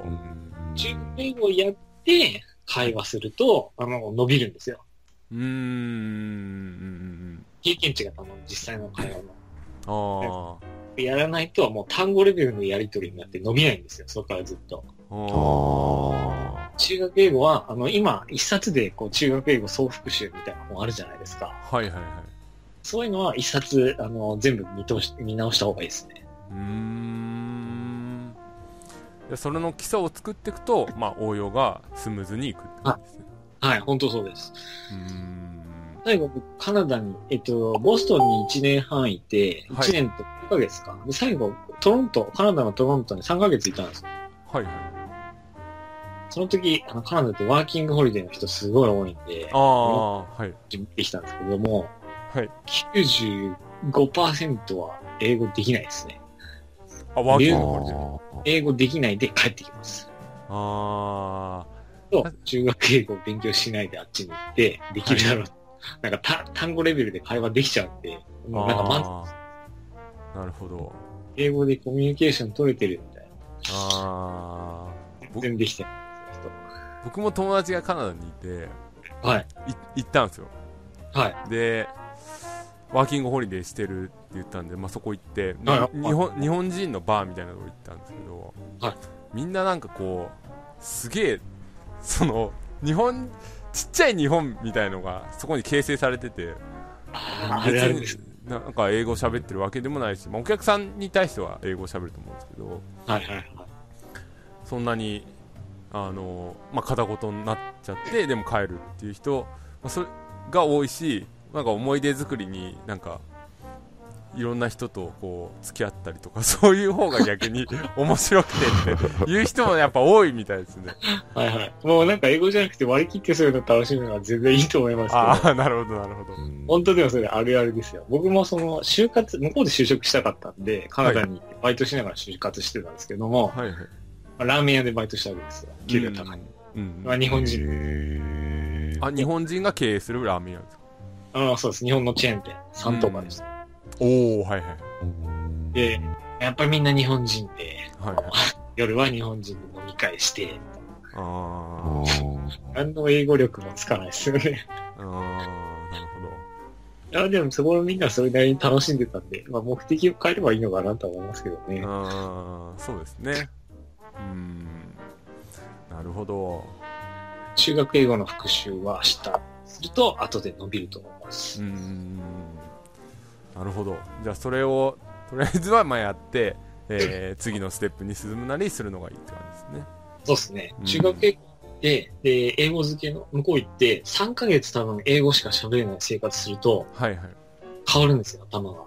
[SPEAKER 3] 中学英語をやって、会話すると、あの、伸びるんですよ。
[SPEAKER 2] うーん、うんうん
[SPEAKER 3] 経験値があの、実際の会話の。
[SPEAKER 2] うん。あ
[SPEAKER 3] やらないと、もう単語レベルのやり取りになって伸びないんですよ。そこからずっと。
[SPEAKER 2] あ。
[SPEAKER 1] あ
[SPEAKER 2] あ
[SPEAKER 3] 中学英語は、あの、今、一冊で、こう、中学英語総復習みたいな本あるじゃないですか。
[SPEAKER 2] あ。はいはいはい。
[SPEAKER 3] そういうのは一冊、あの、全部見通し、見直した方がいいですね。
[SPEAKER 2] うーん。でそれの基礎を作っていくと、まあ応用がスムーズにいくって感じですね。
[SPEAKER 3] はい、本当そうです。
[SPEAKER 2] うーん。
[SPEAKER 3] 最後、僕カナダに、えっと、ボストンに1年半いて、
[SPEAKER 2] はい
[SPEAKER 3] 1年と1ヶ月か。で、最後、トロント、カナダのトロントに3ヶ月いたんですよ。
[SPEAKER 2] はいはい。
[SPEAKER 3] その時、あの、カナダってワーキングホリデーの人すごい多いんで、
[SPEAKER 2] ああ、はい。
[SPEAKER 3] 見てきたんですけども、
[SPEAKER 2] はい。
[SPEAKER 3] 95%は英語できないですね。
[SPEAKER 2] あ、ワーキングホリデー
[SPEAKER 1] ー
[SPEAKER 3] 英語できないで帰ってきます。
[SPEAKER 2] あ
[SPEAKER 3] と、中学英語を勉強しないであっちに行って、できるだろう。なんかた単語レベルで会話できちゃうんで、
[SPEAKER 2] ー
[SPEAKER 3] もうなんか満足。
[SPEAKER 2] なるほど。
[SPEAKER 3] 英語でコミュニケーション取れてるみたいな。
[SPEAKER 2] ああ。
[SPEAKER 3] 全然できてない
[SPEAKER 2] 僕も友達がカナダにいて、
[SPEAKER 3] はい。
[SPEAKER 2] い行ったんですよ。
[SPEAKER 3] はい。
[SPEAKER 2] で、ワーキングホリデーしてるって言ったんで、まあ、そこ行って、
[SPEAKER 3] はいはい
[SPEAKER 2] 日本日本人のバーみたいなとこ行ったんですけど、
[SPEAKER 3] はい
[SPEAKER 2] みんななんかこう、すげえ、その、日本、ちっちゃい日本みたいのがそこに形成されてて、
[SPEAKER 3] あーあれあれです。
[SPEAKER 2] なんか英語喋ってるわけでもないし、まあ、お客さんに対しては英語喋ると思うんですけど、
[SPEAKER 3] はいはいはい。
[SPEAKER 2] そんなに、あの、まあ、片言になっちゃって、でも帰るっていう人、まあ、それが多いし、なんか思い出作りになんか、いろんな人とこう付き合ったりとか、そういう方が逆に 面白くてっていう人もやっぱ多いみたいですね。
[SPEAKER 3] はいはい。もうなんか英語じゃなくて割り切ってそういうの楽しむのは全然いいと思いますけど。
[SPEAKER 2] ああ、なるほど、なるほど。
[SPEAKER 3] 本当でもそれあるあるですよ。僕もその就活、向こうで就職したかったんで、カナダにバイトしながら就活してたんですけども、
[SPEAKER 2] はいはい。
[SPEAKER 3] まあラーメン屋でバイトしたわけですよ。給料高い。
[SPEAKER 2] うん。
[SPEAKER 3] まあ、日本人、
[SPEAKER 1] へ
[SPEAKER 2] あ、日本人が経営するラーメン屋ですか？
[SPEAKER 3] あそうです。日本のチェーン店、サントバです。
[SPEAKER 2] おー、はいはい。
[SPEAKER 3] で、やっぱりみんな日本人で、
[SPEAKER 2] はいはい。
[SPEAKER 3] 夜は日本人で飲み会して、
[SPEAKER 2] あ
[SPEAKER 3] 何の英語力もつかないですよね。
[SPEAKER 2] ー、あー、なる
[SPEAKER 3] いや、でもそこのみんなそれなりに楽しんでたんで、まあ目的を変えればいいのかなとは思いますけどね。
[SPEAKER 2] ほど。あー、そうですね。うん。なるほど。
[SPEAKER 3] 中学英語の復習は明日すると後で伸びると思います。
[SPEAKER 2] うん。なるほど。じゃあそれを、とりあえずはまあやって、えー、次のステップに進むなりするのがいいって感じですね。
[SPEAKER 3] そうですね
[SPEAKER 2] うん。
[SPEAKER 3] 中学英語で、で、英語付けの向こう行って、3ヶ月多分英語しか喋れない生活すると
[SPEAKER 2] はいはい。
[SPEAKER 3] 変わるんですよ、頭が。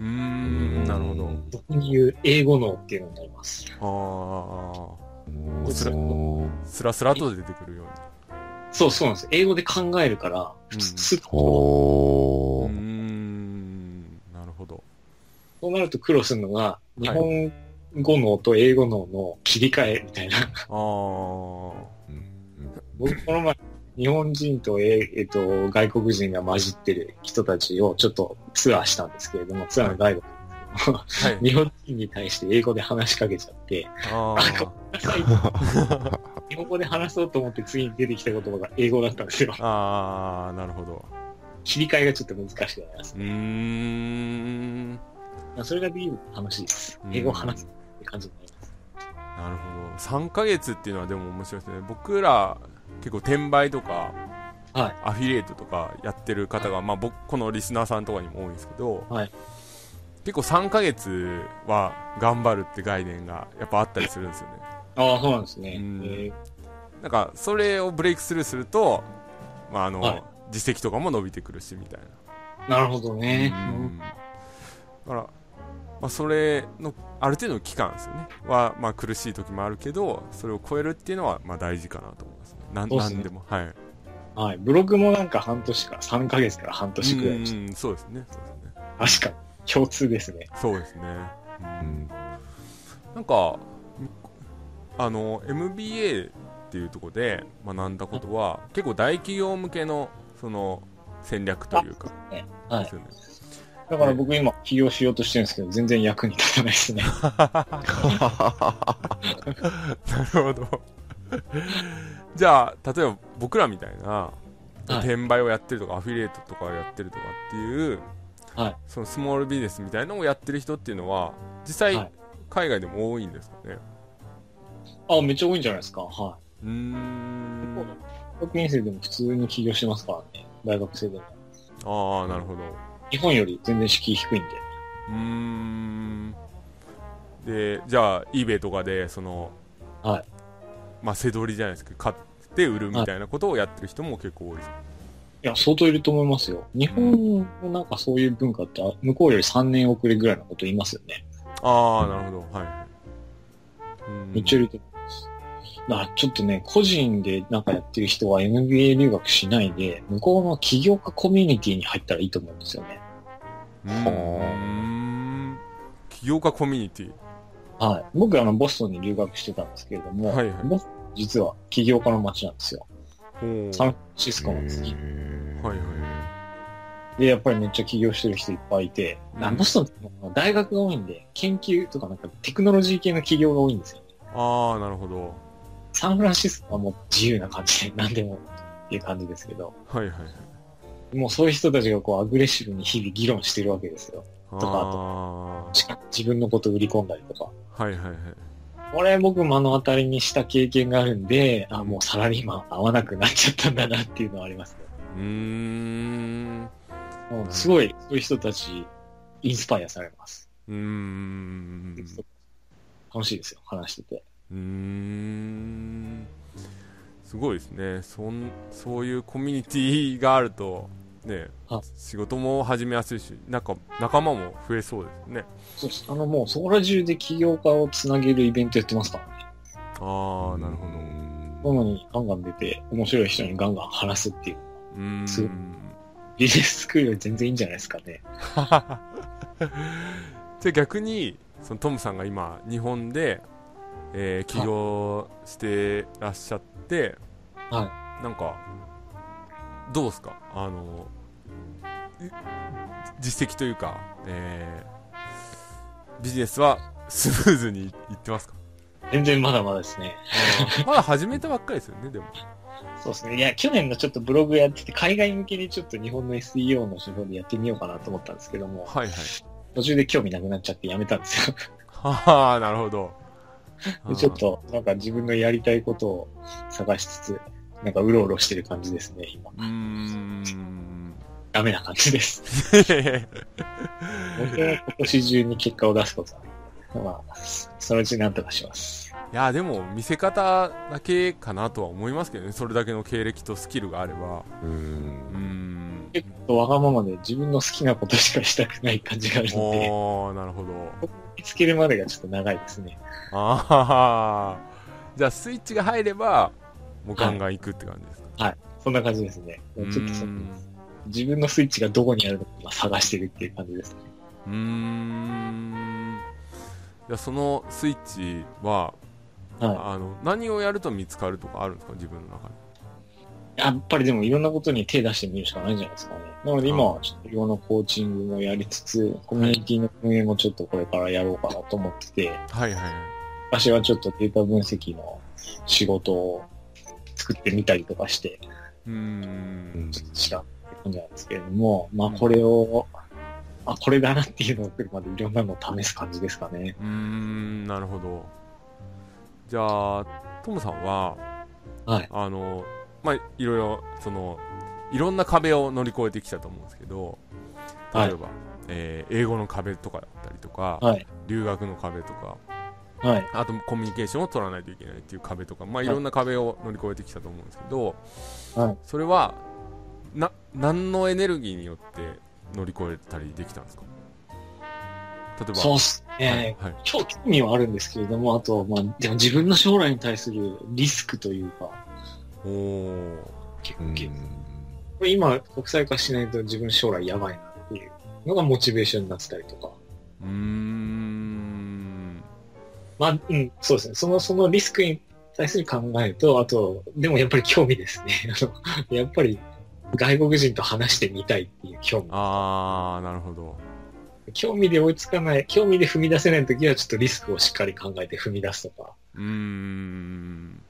[SPEAKER 2] うーん、なるほど。
[SPEAKER 3] 僕に言う英語脳っていうのになります。
[SPEAKER 2] ああ、
[SPEAKER 1] そ
[SPEAKER 2] スラスラと出てくるように。
[SPEAKER 3] そうそうなんです。英語で考えるから、
[SPEAKER 2] うん
[SPEAKER 3] すっと
[SPEAKER 1] ほ
[SPEAKER 2] うーん、なるほど。
[SPEAKER 3] そうなると苦労するのが、日本語脳と英語脳の切り替えみたいな。
[SPEAKER 2] ああ、
[SPEAKER 3] 僕この前、日本人と,、ええっと外国人が混じってる人たちをちょっとツアーしたんですけれども、ツアーのガイド、
[SPEAKER 2] はい。
[SPEAKER 3] 日本人に対して英語で話しかけちゃって、
[SPEAKER 2] あ
[SPEAKER 3] 日本語で話そうと思って次に出てきた言葉が英語だったんですよ。
[SPEAKER 2] あ、ああ、なるほど。
[SPEAKER 3] 切り替えがちょっと難しくなります
[SPEAKER 2] うーん、
[SPEAKER 3] それができると楽しいです。英語を話すって感じになります。
[SPEAKER 2] なるほど。3ヶ月っていうのはでも面白いですね。僕ら、結構転売とか、
[SPEAKER 3] はい
[SPEAKER 2] アフィリエイトとかやってる方が、まあ僕、このリスナーさんとかにも多いんですけど、
[SPEAKER 3] はい
[SPEAKER 2] 結構3ヶ月は頑張るって概念がやっぱあったりするんですよね。
[SPEAKER 3] ああ、そうなんですね。
[SPEAKER 2] うん
[SPEAKER 3] え
[SPEAKER 2] なんか、それをブレイクスルーすると、まあ、あの、
[SPEAKER 3] はい
[SPEAKER 2] 実績とかも伸びてくるし、みたい
[SPEAKER 3] ーなるほど
[SPEAKER 2] な。
[SPEAKER 3] ね。
[SPEAKER 2] うんだから、まあ、それの、ある程度の期間ですよね。は、まあ、苦しい時もあるけど、それを超えるっていうのは、まあ、大事かなと思いますね。なん、
[SPEAKER 3] ね
[SPEAKER 2] なんでも。はい。
[SPEAKER 3] はい。ブログもなんか半年か、3ヶ月から半年くらい
[SPEAKER 2] うん、そうですね。そうですね。
[SPEAKER 3] た。確かに。共通ですね。
[SPEAKER 2] そうですね。うんなんか、あの、MBA っていうところで学んだことは、結構大企業向けの、その、戦略というか、
[SPEAKER 3] ねはい
[SPEAKER 2] ですよね。
[SPEAKER 3] だから僕今起業しようとしてるんですけど、全然役に立たないですね。
[SPEAKER 2] なるほど。じゃあ、例えば僕らみたいな、
[SPEAKER 3] はい
[SPEAKER 2] 転売をやってるとか、アフィリエイトとかをやってるとかっていう、
[SPEAKER 3] はい
[SPEAKER 2] そのスモールビジネスみたいなのをやってる人っていうのは、実際、
[SPEAKER 3] はい
[SPEAKER 2] 海外でも多いんですかね？
[SPEAKER 3] あ、めっちゃ多いんじゃないですか？は
[SPEAKER 2] うーん。
[SPEAKER 3] い。学院生でも普通に起業してますからね。大学生でも。
[SPEAKER 2] ああ、なるほど。
[SPEAKER 3] 日本より全然敷居低いんで。
[SPEAKER 2] うーん。で、じゃあ、eBay とかで、その、
[SPEAKER 3] はい。
[SPEAKER 2] まあ、背取りじゃないですけど、買って売るみたいなことをやってる人も結構多いです。
[SPEAKER 3] いや、相当いると思いますよ。日本のなんかそういう文化って、あ向こうより3年遅れぐらいのこと言いますよね。
[SPEAKER 2] ああ、なるほど。はいはい。うん
[SPEAKER 3] めっちゃいると思います。だからちょっとね、個人でなんかやってる人は MBA 留学しないで、向こうの起業家コミュニティに入ったらいいと思うんですよね。
[SPEAKER 2] うーん。起業家コミュニティ。
[SPEAKER 3] はい。僕あの、ボストンに留学してたんですけれども、
[SPEAKER 2] はいはい
[SPEAKER 3] ボストン実は起業家の街なんですよ。サンフランシスコの次。
[SPEAKER 2] はいはい
[SPEAKER 3] で、やっぱりめっちゃ起業してる人いっぱいいて、
[SPEAKER 2] うん
[SPEAKER 3] ボストンって大学が多いんで、研究とかなんかテクノロジー系の起業が多いんですよ。
[SPEAKER 2] ああ、なるほど。
[SPEAKER 3] サンフランシスコはもう自由な感じで何でもっていう感じですけど、
[SPEAKER 2] はいはいはい。
[SPEAKER 3] もうそういう人たちがこうアグレッシブに日々議論してるわけですよ。とか
[SPEAKER 2] あ
[SPEAKER 3] しかも自分のこと売り込んだりとか。
[SPEAKER 2] あ。はいはいはい。
[SPEAKER 3] これ僕目の当たりにした経験があるんで、あ、もうサラリーマン合わなくなっちゃったんだなっていうのはありますね。
[SPEAKER 2] うーん。
[SPEAKER 3] もうすごい、そういう人たち、インスパイアされます。
[SPEAKER 2] うーん。
[SPEAKER 3] 楽しいですよ、話してて。
[SPEAKER 2] うーん。すごいですね。そん、そういうコミュニティがあると、ね
[SPEAKER 3] あ、
[SPEAKER 2] 仕事も始めやすいし、なんか仲間も増えそうですね。
[SPEAKER 3] そうです。あのもうそこら中で起業家をつなげるイベントやってますからね。
[SPEAKER 2] ああ、なるほど。
[SPEAKER 3] なのにガンガン出て、面白い人にガンガン話すっていう。
[SPEAKER 2] うーん。
[SPEAKER 3] ビジネススクールより全然いいんじゃないですかね。
[SPEAKER 2] じゃあ逆にそのトムさんが今日本で、えー起業してらっしゃって、
[SPEAKER 3] は
[SPEAKER 2] なんかどうですか？あのい実績というか、えービジネスはスムーズにいってますか？
[SPEAKER 3] 全然まだまだですね。
[SPEAKER 2] まだ始めたばっかりですよねでも
[SPEAKER 3] そうですね。いや、去年のちょっとブログやってて、海外向けにちょっと日本の SEO の手法でやってみようかなと思ったんですけども、
[SPEAKER 2] はいはい
[SPEAKER 3] 途中で興味なくなっちゃってやめたんですよ。
[SPEAKER 2] はあなるほど
[SPEAKER 3] で ちょっと、なんか自分のやりたいことを探しつつ、なんかうろうろしてる感じですね、今。
[SPEAKER 2] うーん
[SPEAKER 3] ダメな感じです。僕は今年中に結果を出すことは、まあ、そのうちなんとかします。
[SPEAKER 2] いやでも見せ方だけかなとは思いますけどねそれだけの経歴とスキルがあれば
[SPEAKER 1] う。
[SPEAKER 2] うんん
[SPEAKER 3] 結構わがままで自分の好きなことしかしたくない感じがあるので、
[SPEAKER 2] おーなるほど
[SPEAKER 3] 見つけるまでがちょっと長いですね。
[SPEAKER 2] ああじゃあスイッチが入ればもうガンガン行くって感じですか、
[SPEAKER 3] そんな感じですね。
[SPEAKER 2] う
[SPEAKER 3] ちょっとそ
[SPEAKER 2] ーん
[SPEAKER 3] 自分のスイッチがどこにあるのか今探してるっていう感じですね。
[SPEAKER 2] うーん。じゃあそのスイッチは、
[SPEAKER 3] は
[SPEAKER 2] あの何をやると見つかるとかあるんですか？自分の中で。
[SPEAKER 3] い。やっぱりでもいろんなことに手出してみるしかないんじゃないですかね。なので今はちょっといろんなコーチングもやりつつ、コミュニティの運営もちょっとこれからやろうかなと思ってて、
[SPEAKER 2] はいはい。
[SPEAKER 3] 私はちょっとデータ分析の仕事を作ってみたりとかして、
[SPEAKER 2] うーん。
[SPEAKER 3] ちょっと違うなんですけれども、まあこれを、あ、これだなっていうのを来るまでいろんなのを試す感じですかね。
[SPEAKER 2] うーんなるほどじゃあトムさんは
[SPEAKER 3] はい。
[SPEAKER 2] あのまあいろいろそのいろんな壁を乗り越えてきたと思うんですけど例えば、えー英語の壁とかだったりとか、
[SPEAKER 3] はい。
[SPEAKER 2] 留学の壁とか
[SPEAKER 3] はい。
[SPEAKER 2] あとコミュニケーションを取らないといけないっていう壁とか、まあ、
[SPEAKER 3] い
[SPEAKER 2] いろんな壁を乗り越えてきたと思うんですけど、
[SPEAKER 3] はい
[SPEAKER 2] それはな何のエネルギーによって乗り越えたりできたんですか？例えば
[SPEAKER 3] そうっすね。
[SPEAKER 2] はいはい
[SPEAKER 3] 超興味はあるんですけれども、あと、まあ、でも自分の将来に対するリスクというか、
[SPEAKER 2] おー
[SPEAKER 3] 結構、今国際化しないと自分将来やばいなっていうのがモチベーションになってたりとか。
[SPEAKER 2] うーん
[SPEAKER 3] まあ、うん、そうですね。その、そのリスクに対する考えと、あと、でもやっぱり興味ですね。あの、やっぱり外国人と話してみたいっていう興味。
[SPEAKER 2] ああなるほど。
[SPEAKER 3] 興味で追いつかない、興味で踏み出せないときはちょっとリスクをしっかり考えて踏み出すとか、
[SPEAKER 2] うーん。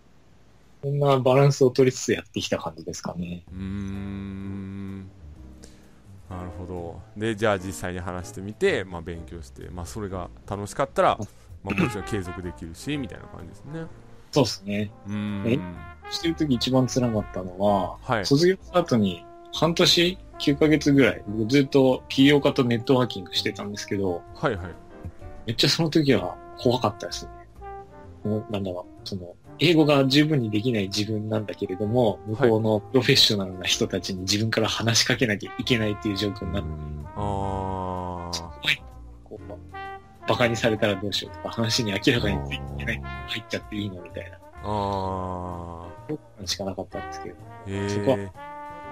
[SPEAKER 3] そんなバランスを取りつつやってきた感じですかね。
[SPEAKER 2] うーん。なるほど。でじゃあ実際に話してみて、まあ、勉強して、まあ、それが楽しかったら、まあ、もちろん継続できるしみたいな感じですね。
[SPEAKER 3] そうですね。
[SPEAKER 2] うーん。
[SPEAKER 3] え？してるとき一番辛かったのは、
[SPEAKER 2] はい。
[SPEAKER 3] 卒業した後に半年9ヶ月ぐらい、僕ずっと企業家とネットワーキングしてたんですけど、
[SPEAKER 2] はいはい。
[SPEAKER 3] めっちゃその時は怖かったですね。もうなんだろう、その、英語が十分にできない自分なんだけれども、向こうのプロフェッショナルな人たちに自分から話しかけなきゃいけないっていう状況になって、
[SPEAKER 2] ああ
[SPEAKER 3] こう、バカにされたらどうしようとか、話に明らかについていけない入っちゃっていいのみたいな、
[SPEAKER 2] ああ
[SPEAKER 3] しかなかったんですけど、
[SPEAKER 2] え
[SPEAKER 3] そこは
[SPEAKER 2] え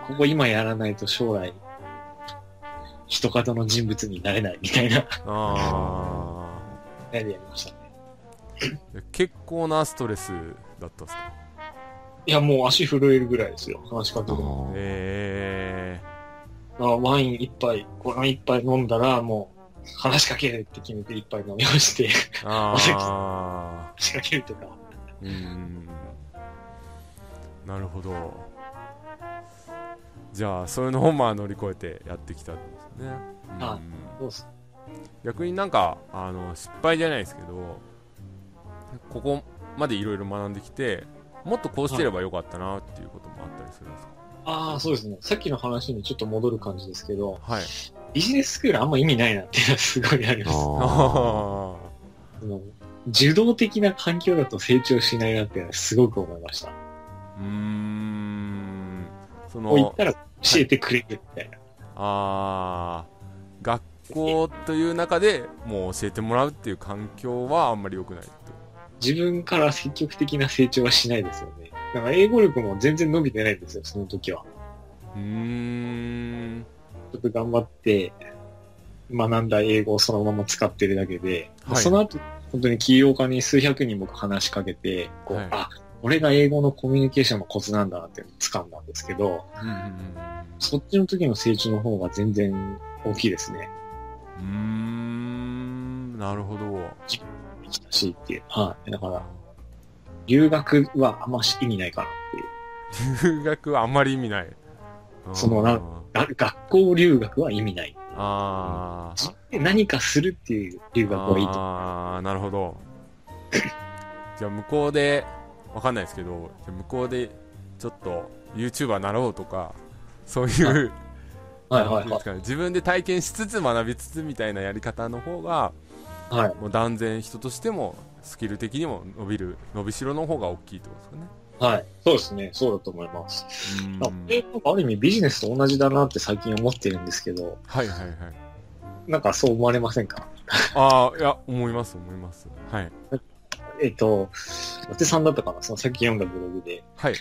[SPEAKER 3] ここ今やらないと将来、人方の人物になれないみたいな、
[SPEAKER 2] あ
[SPEAKER 3] やりやりましたね。
[SPEAKER 2] あ結構なストレスだったんですか？
[SPEAKER 3] いや、もう足震えるぐらいですよ、話しかけるの。
[SPEAKER 2] え
[SPEAKER 3] あワイン一杯、この一杯飲んだら、もう、話しかけるって決めて一杯飲みまして、
[SPEAKER 2] えああ
[SPEAKER 3] 話しかけるとか、
[SPEAKER 2] うん。なるほど。じゃあそういうのをまあ乗り越えてやってきたんですね、うん。
[SPEAKER 3] はいそうっす。
[SPEAKER 2] 逆になんかあの失敗じゃないですけどここまでいろいろ学んできてもっとこうしてればよかったなっていうこともあったりするんですか？
[SPEAKER 3] ああ、そうですね。さっきの話にちょっと戻る感じですけど、
[SPEAKER 2] はい。
[SPEAKER 3] ビジネススクールあんま意味ないなっていうのはすごいあります。受動的な環境だと成長しないなってすごく思いました。
[SPEAKER 2] ーうーんその
[SPEAKER 3] こう言ったら教えてくれるみたいな。
[SPEAKER 2] あー学校という中でもう教えてもらうっていう環境はあんまり良くないと
[SPEAKER 3] 自分から積極的な成長はしないですよね。だから英語力も全然伸びてないんですよ、その時は。
[SPEAKER 2] うーん
[SPEAKER 3] ちょっと頑張って学んだ英語をそのまま使ってるだけで、
[SPEAKER 2] はい
[SPEAKER 3] その後、本当に起業家に数百人僕話しかけて、こう、
[SPEAKER 2] はい
[SPEAKER 3] あ、これが英語のコミュニケーションのコツなんだなって掴んだんですけど、
[SPEAKER 2] うんうん
[SPEAKER 3] そっちの時の成長の方が全然大きいですね。
[SPEAKER 2] うんうーんなるほど
[SPEAKER 3] 生きたしっていう。はい。だから、留学はあんまし意味ないかなっていう。
[SPEAKER 2] 留学はあんまり意味ない
[SPEAKER 3] そのな学校留学は意味ない。
[SPEAKER 2] あー
[SPEAKER 3] 自分で何かするっていう留学はいいと。
[SPEAKER 2] ああなるほど じゃあ向こうでわかんないですけど向こうでちょっと YouTuber なろうとかそういう
[SPEAKER 3] はいはいは
[SPEAKER 2] いうんですかね自分で体験しつつ学びつつみたいなやり方の方が
[SPEAKER 3] い。はい。
[SPEAKER 2] もう断然人としてもスキル的にも伸びる伸びしろの方が大きいってことですかね
[SPEAKER 3] はい。そうですね。そうだと思います。
[SPEAKER 2] うん。
[SPEAKER 3] あこれなんかある意味ビジネスと同じだなって最近思ってるんですけど、
[SPEAKER 2] はいはいはい。
[SPEAKER 3] なんかそう思われませんか？
[SPEAKER 2] ああいや思います思います。はい。
[SPEAKER 3] えっと、伊達さんだったかな？そのさっき読んだブログで、
[SPEAKER 2] はい。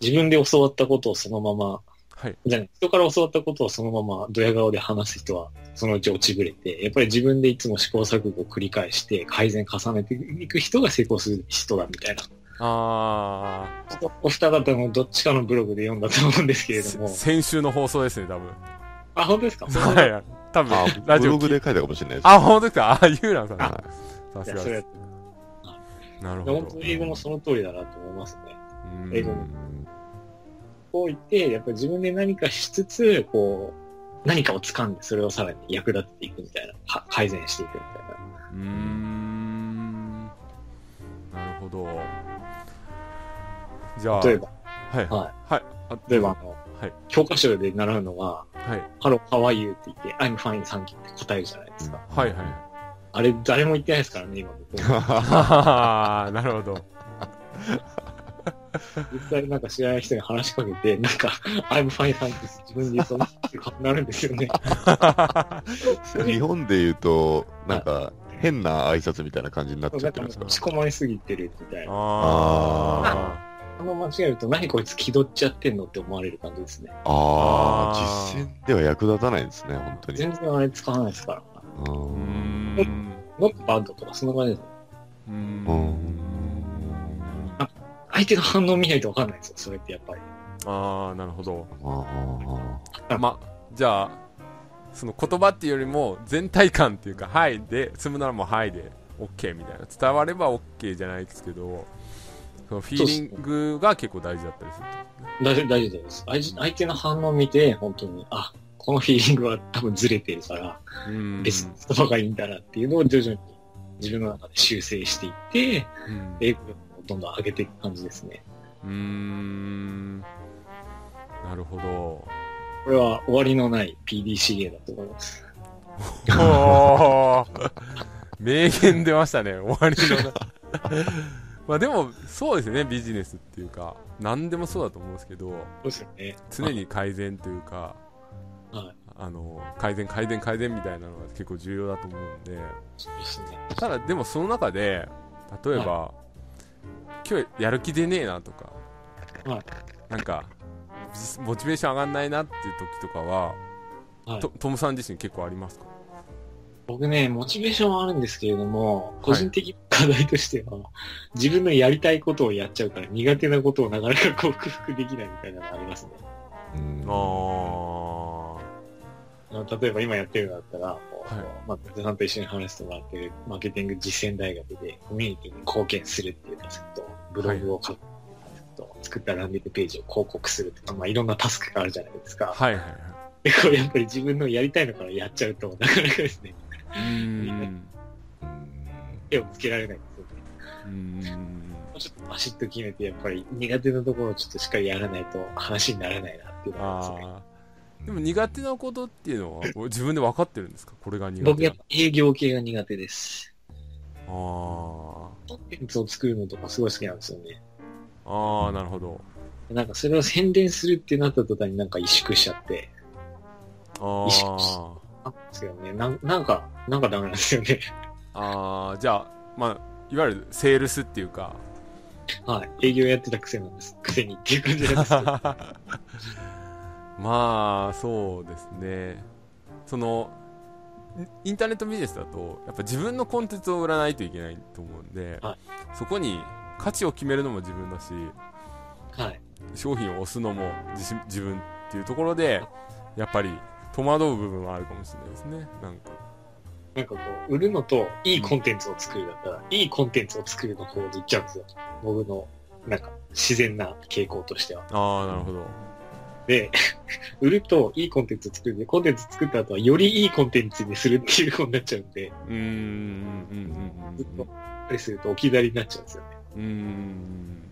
[SPEAKER 3] 自分で教わったことをそのまま、
[SPEAKER 2] はい。
[SPEAKER 3] じゃ人から教わったことをそのままドヤ顔で話す人はそのうち落ちぶれて、やっぱり自分でいつも試行錯誤を繰り返して改善重ねていく人が成功する人だみたいな。
[SPEAKER 2] あ
[SPEAKER 3] お二方のどっちかのブログで読んだと思うんですけれ
[SPEAKER 2] あ
[SPEAKER 3] ども。
[SPEAKER 2] 先週の放送ですね多分
[SPEAKER 3] あ、本当ですか？
[SPEAKER 2] はい多分
[SPEAKER 1] あ、
[SPEAKER 2] ラジオ
[SPEAKER 1] ブログで書いたかもしれないです。
[SPEAKER 2] あ、本当ですか？あ、ユーランさん。
[SPEAKER 1] は
[SPEAKER 2] さすがです。なるほど
[SPEAKER 3] 本当。に英語もその通りだなと思いますね。
[SPEAKER 2] うん
[SPEAKER 3] 英語もこう言って、やっぱり自分で何かしつつ、こう、何かを掴んで、それをさらに役立てていくみたいな、は改善していくみたいな。
[SPEAKER 2] うーん。なるほど。じゃあ、
[SPEAKER 3] 例えば、
[SPEAKER 2] はい。
[SPEAKER 3] は
[SPEAKER 2] はい。あ
[SPEAKER 3] 例えば、あの、
[SPEAKER 2] はい。
[SPEAKER 3] 教科書で習うのが、
[SPEAKER 2] はい。
[SPEAKER 3] Hello, how are you? って言って、I'm fine, thank you って答えるじゃないですか。
[SPEAKER 2] はいはい。
[SPEAKER 3] あれ、誰も言ってないですからね、今僕。
[SPEAKER 2] は はなるほど。
[SPEAKER 3] 実際なんか知らない人に話しかけて、なんか、I'm fine, thank you って自分で言うと、なるんですよね。
[SPEAKER 1] 日本で言うと、なんか、変な挨拶みたいな感じになっちゃってるんですか？
[SPEAKER 3] 仕込まれすぎてるみたいな。
[SPEAKER 2] あ
[SPEAKER 3] あの間違えると、何こいつ気取っちゃってんのって思われる感じですね。
[SPEAKER 1] あ
[SPEAKER 2] あ
[SPEAKER 1] 実践では役立たないんですね、本当に。
[SPEAKER 3] 全然あれ使わないですから。
[SPEAKER 1] う
[SPEAKER 2] ー。うんーん。
[SPEAKER 3] not bad とかそんな感じです。
[SPEAKER 2] う
[SPEAKER 1] ん
[SPEAKER 2] ん。
[SPEAKER 3] 相手の反応見ないとわかんないですよ、それってやっぱり。
[SPEAKER 2] ああ、なるほど。
[SPEAKER 1] あ
[SPEAKER 2] ま、じゃあ、その言葉っていうよりも全体感っていうか、はいで、済むならもうはいで OK みたいな。伝われば OK じゃないですけど、そのフィーリングが結構大事だったりする
[SPEAKER 3] 大丈夫、大丈夫です。相手相手の反応を見て、本当に、あ、このフィーリングは多分ずれてるから。別の言葉がいいんだなっていうのを徐々に自分の中で修正していって、
[SPEAKER 2] うん
[SPEAKER 3] 英語力をどんどん上げていく感じですね。
[SPEAKER 2] うーん。なるほど。
[SPEAKER 3] これは終わりのない PDCA だと思います。
[SPEAKER 2] おー名言出ましたね、終わりのな。まあでも、そうですね、ビジネスっていうか、何でもそうだと思うんですけど、
[SPEAKER 3] そうですよね。
[SPEAKER 2] 常に改善というか、
[SPEAKER 3] はい。
[SPEAKER 2] あの、改善、改善、改善みたいなのが結構重要だと思うんで、
[SPEAKER 3] そうですね。
[SPEAKER 2] ただでもその中で、例えば、今日やる気出ねえなとか、
[SPEAKER 3] はい
[SPEAKER 2] なんか、じモチベーション上がんないなっていう時とかは、
[SPEAKER 3] はい
[SPEAKER 2] とトムさん自身結構ありますか？
[SPEAKER 3] 僕ね、モチベーションはあるんですけれども、個人的課題としては、自分のやりたいことをやっちゃうから苦手なことをなかなか克服できないみたいなのがありますね。
[SPEAKER 1] うん
[SPEAKER 2] あ
[SPEAKER 3] あの例えば今やってるのだったら、こう
[SPEAKER 2] はい
[SPEAKER 3] まあ、伊さんと一緒に話してもらってるマーケティング実践大学でコミュニティに貢献するっていうタスクと、ブログを書くっていうタスクと作ったランディングページを広告するとか、まあいろんなタスクがあるじゃないですか。
[SPEAKER 2] はいはいはい。
[SPEAKER 3] で、これやっぱり自分のやりたいのからやっちゃうと、なかなかですね、
[SPEAKER 2] うん。
[SPEAKER 3] 手をつけられないん。ですよね。
[SPEAKER 2] うん。
[SPEAKER 3] もうちょっとバシッと決めて、やっぱり苦手なところをちょっとしっかりやらないと話にならないなっていうのがです。
[SPEAKER 2] でも苦手なことっていうのは自分で分かってるん。ですかこれが苦手
[SPEAKER 3] 僕やっぱ営業系が苦手です。
[SPEAKER 2] あ
[SPEAKER 3] コンテンツを作るのとかすごい好きなん。ですよね。
[SPEAKER 2] あ。あ、なるほど。
[SPEAKER 3] なん。かそれを宣伝するってなった途端になん。か萎縮しちゃって、
[SPEAKER 2] あ
[SPEAKER 3] 意識し
[SPEAKER 2] あ。
[SPEAKER 3] あですよね。なんなんか、なんかダメなんですよね。
[SPEAKER 2] ああ、じゃあ、まあ、いわゆるセールスっていうか。
[SPEAKER 3] はい。営業やってた癖なんです。癖にっていう感じなんですけど。
[SPEAKER 2] まあ、そうですね。その、インターネットビジネスだと、やっぱ自分のコンテンツを売らないといけないと思うんで、
[SPEAKER 3] はい
[SPEAKER 2] そこに価値を決めるのも自分だし、
[SPEAKER 3] はい。
[SPEAKER 2] 商品を押すのも自身自分っていうところで、やっぱり戸惑う部分はあるかもしれないですね。なんか。
[SPEAKER 3] なんかこう、売るのと、いいコンテンツを作るだったら、いいコンテンツを作るの方に行っちゃうんですよ。僕の、なんか、自然な傾向としては。
[SPEAKER 2] ああ、なるほど。
[SPEAKER 3] で、売ると、いいコンテンツを作るんで、コンテンツ作った後は、よりいいコンテンツにするっていう方になっちゃうんで、
[SPEAKER 2] うーん、うん、うん、
[SPEAKER 3] ずっと、やっぱりすると置き去りになっちゃうんですよね。
[SPEAKER 2] うん。うーん。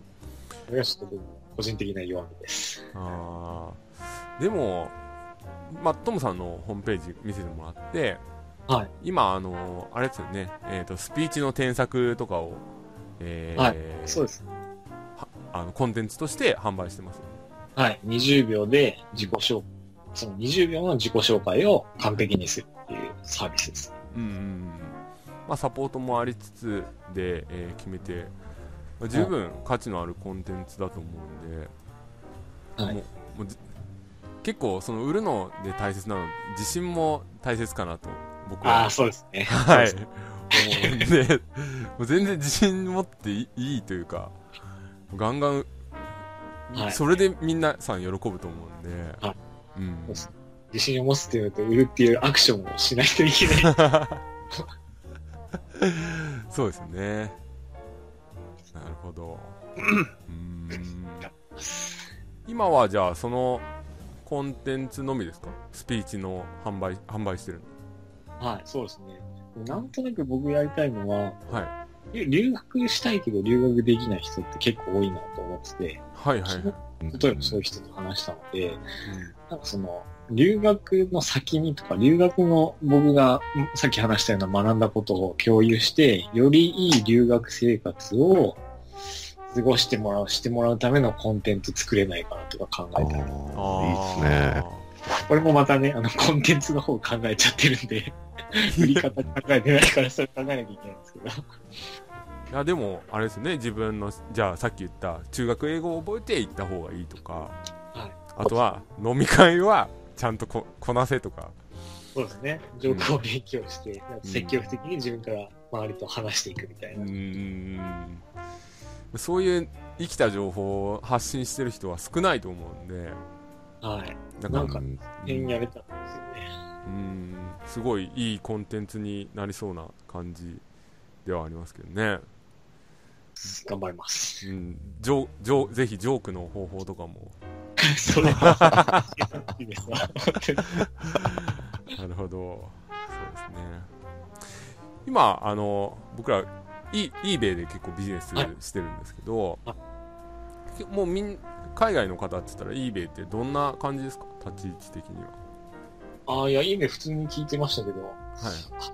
[SPEAKER 3] それがちょっと僕の個人的な弱みです。
[SPEAKER 2] ああ。でも、まあ、トムさんのホームページ見せてもらって、
[SPEAKER 3] はい。
[SPEAKER 2] 今、あの、あれですよね、えっ、と、スピーチの添削とかを、えー
[SPEAKER 3] はいそうです。
[SPEAKER 2] あの、コンテンツとして販売してます。
[SPEAKER 3] はい。20秒で自己紹介、その20秒の自己紹介を完璧にするっていうサービスです。
[SPEAKER 2] うんうんうん。まあ、サポートもありつつで、えー決めて、まあ十分価値のあるコンテンツだと思うんで、
[SPEAKER 3] はい
[SPEAKER 2] もうもうじ結構、その売るので大切なの、自信も大切かなと、僕は。
[SPEAKER 3] ああ、そうですね。
[SPEAKER 2] はい。で、もう全然自信持っていいというか、ガンガン、
[SPEAKER 3] はい
[SPEAKER 2] それでみんなさん喜ぶと思うんで、
[SPEAKER 3] はい
[SPEAKER 2] うん。
[SPEAKER 3] 自信を持つっていうのと、売るっていうアクションをしないといけない。
[SPEAKER 2] そうですね。なるほど。うーん今はじゃあそのコンテンツのみですか？スピーチの販売、販売してる
[SPEAKER 3] はい、そうですね。なんとなく僕やりたいのは、
[SPEAKER 2] のは
[SPEAKER 3] 留学したいけど留学できない人って結構多いなと思ってて、
[SPEAKER 2] い。はいはいはい。
[SPEAKER 3] 例えばそういう人と話したので、なんかその、留学の先にとか、留学の僕がさっき話したような学んだことを共有して、よりいい留学生活を過ごしてもらう、してもらうためのコンテンツ作れないかなとか考
[SPEAKER 1] あ
[SPEAKER 3] えてる。
[SPEAKER 1] ーいいですね。
[SPEAKER 3] これもまたね、あの、コンテンツの方考えちゃってるんで、売り方考えてないからそれ考えなきゃいけないんですけど。
[SPEAKER 2] いやでもあれですね自分のじゃあさっき言った中学英語を覚えて行った方がいいとか、
[SPEAKER 3] はい
[SPEAKER 2] あとは飲み会はちゃんとここなせとか
[SPEAKER 3] そうですね。情報を勉強して、積極的に自分から周りと話していくみたいうな。
[SPEAKER 2] ーんそういう生きた情報を発信してる人は少ないと思うんで
[SPEAKER 3] はい。
[SPEAKER 2] なんか
[SPEAKER 3] なんか
[SPEAKER 1] うん
[SPEAKER 3] 変やれたんですよね。
[SPEAKER 2] うんすごいいいコンテンツになりそうな感じではありますけどね、
[SPEAKER 3] 頑張ります。
[SPEAKER 2] うん、ジョジョぜひジョークの方法とかも
[SPEAKER 3] それは、いいですわ。
[SPEAKER 2] なるほど。そうですね。今、あの、僕ら、イ eBay で結構ビジネス
[SPEAKER 3] はい
[SPEAKER 2] してるんですけど、もうみん、海外の方って言ったら eBay ってどんな感じですか？立ち位置的には。
[SPEAKER 3] ああ、いや、いいね、普通に聞いてましたけど、
[SPEAKER 2] はい。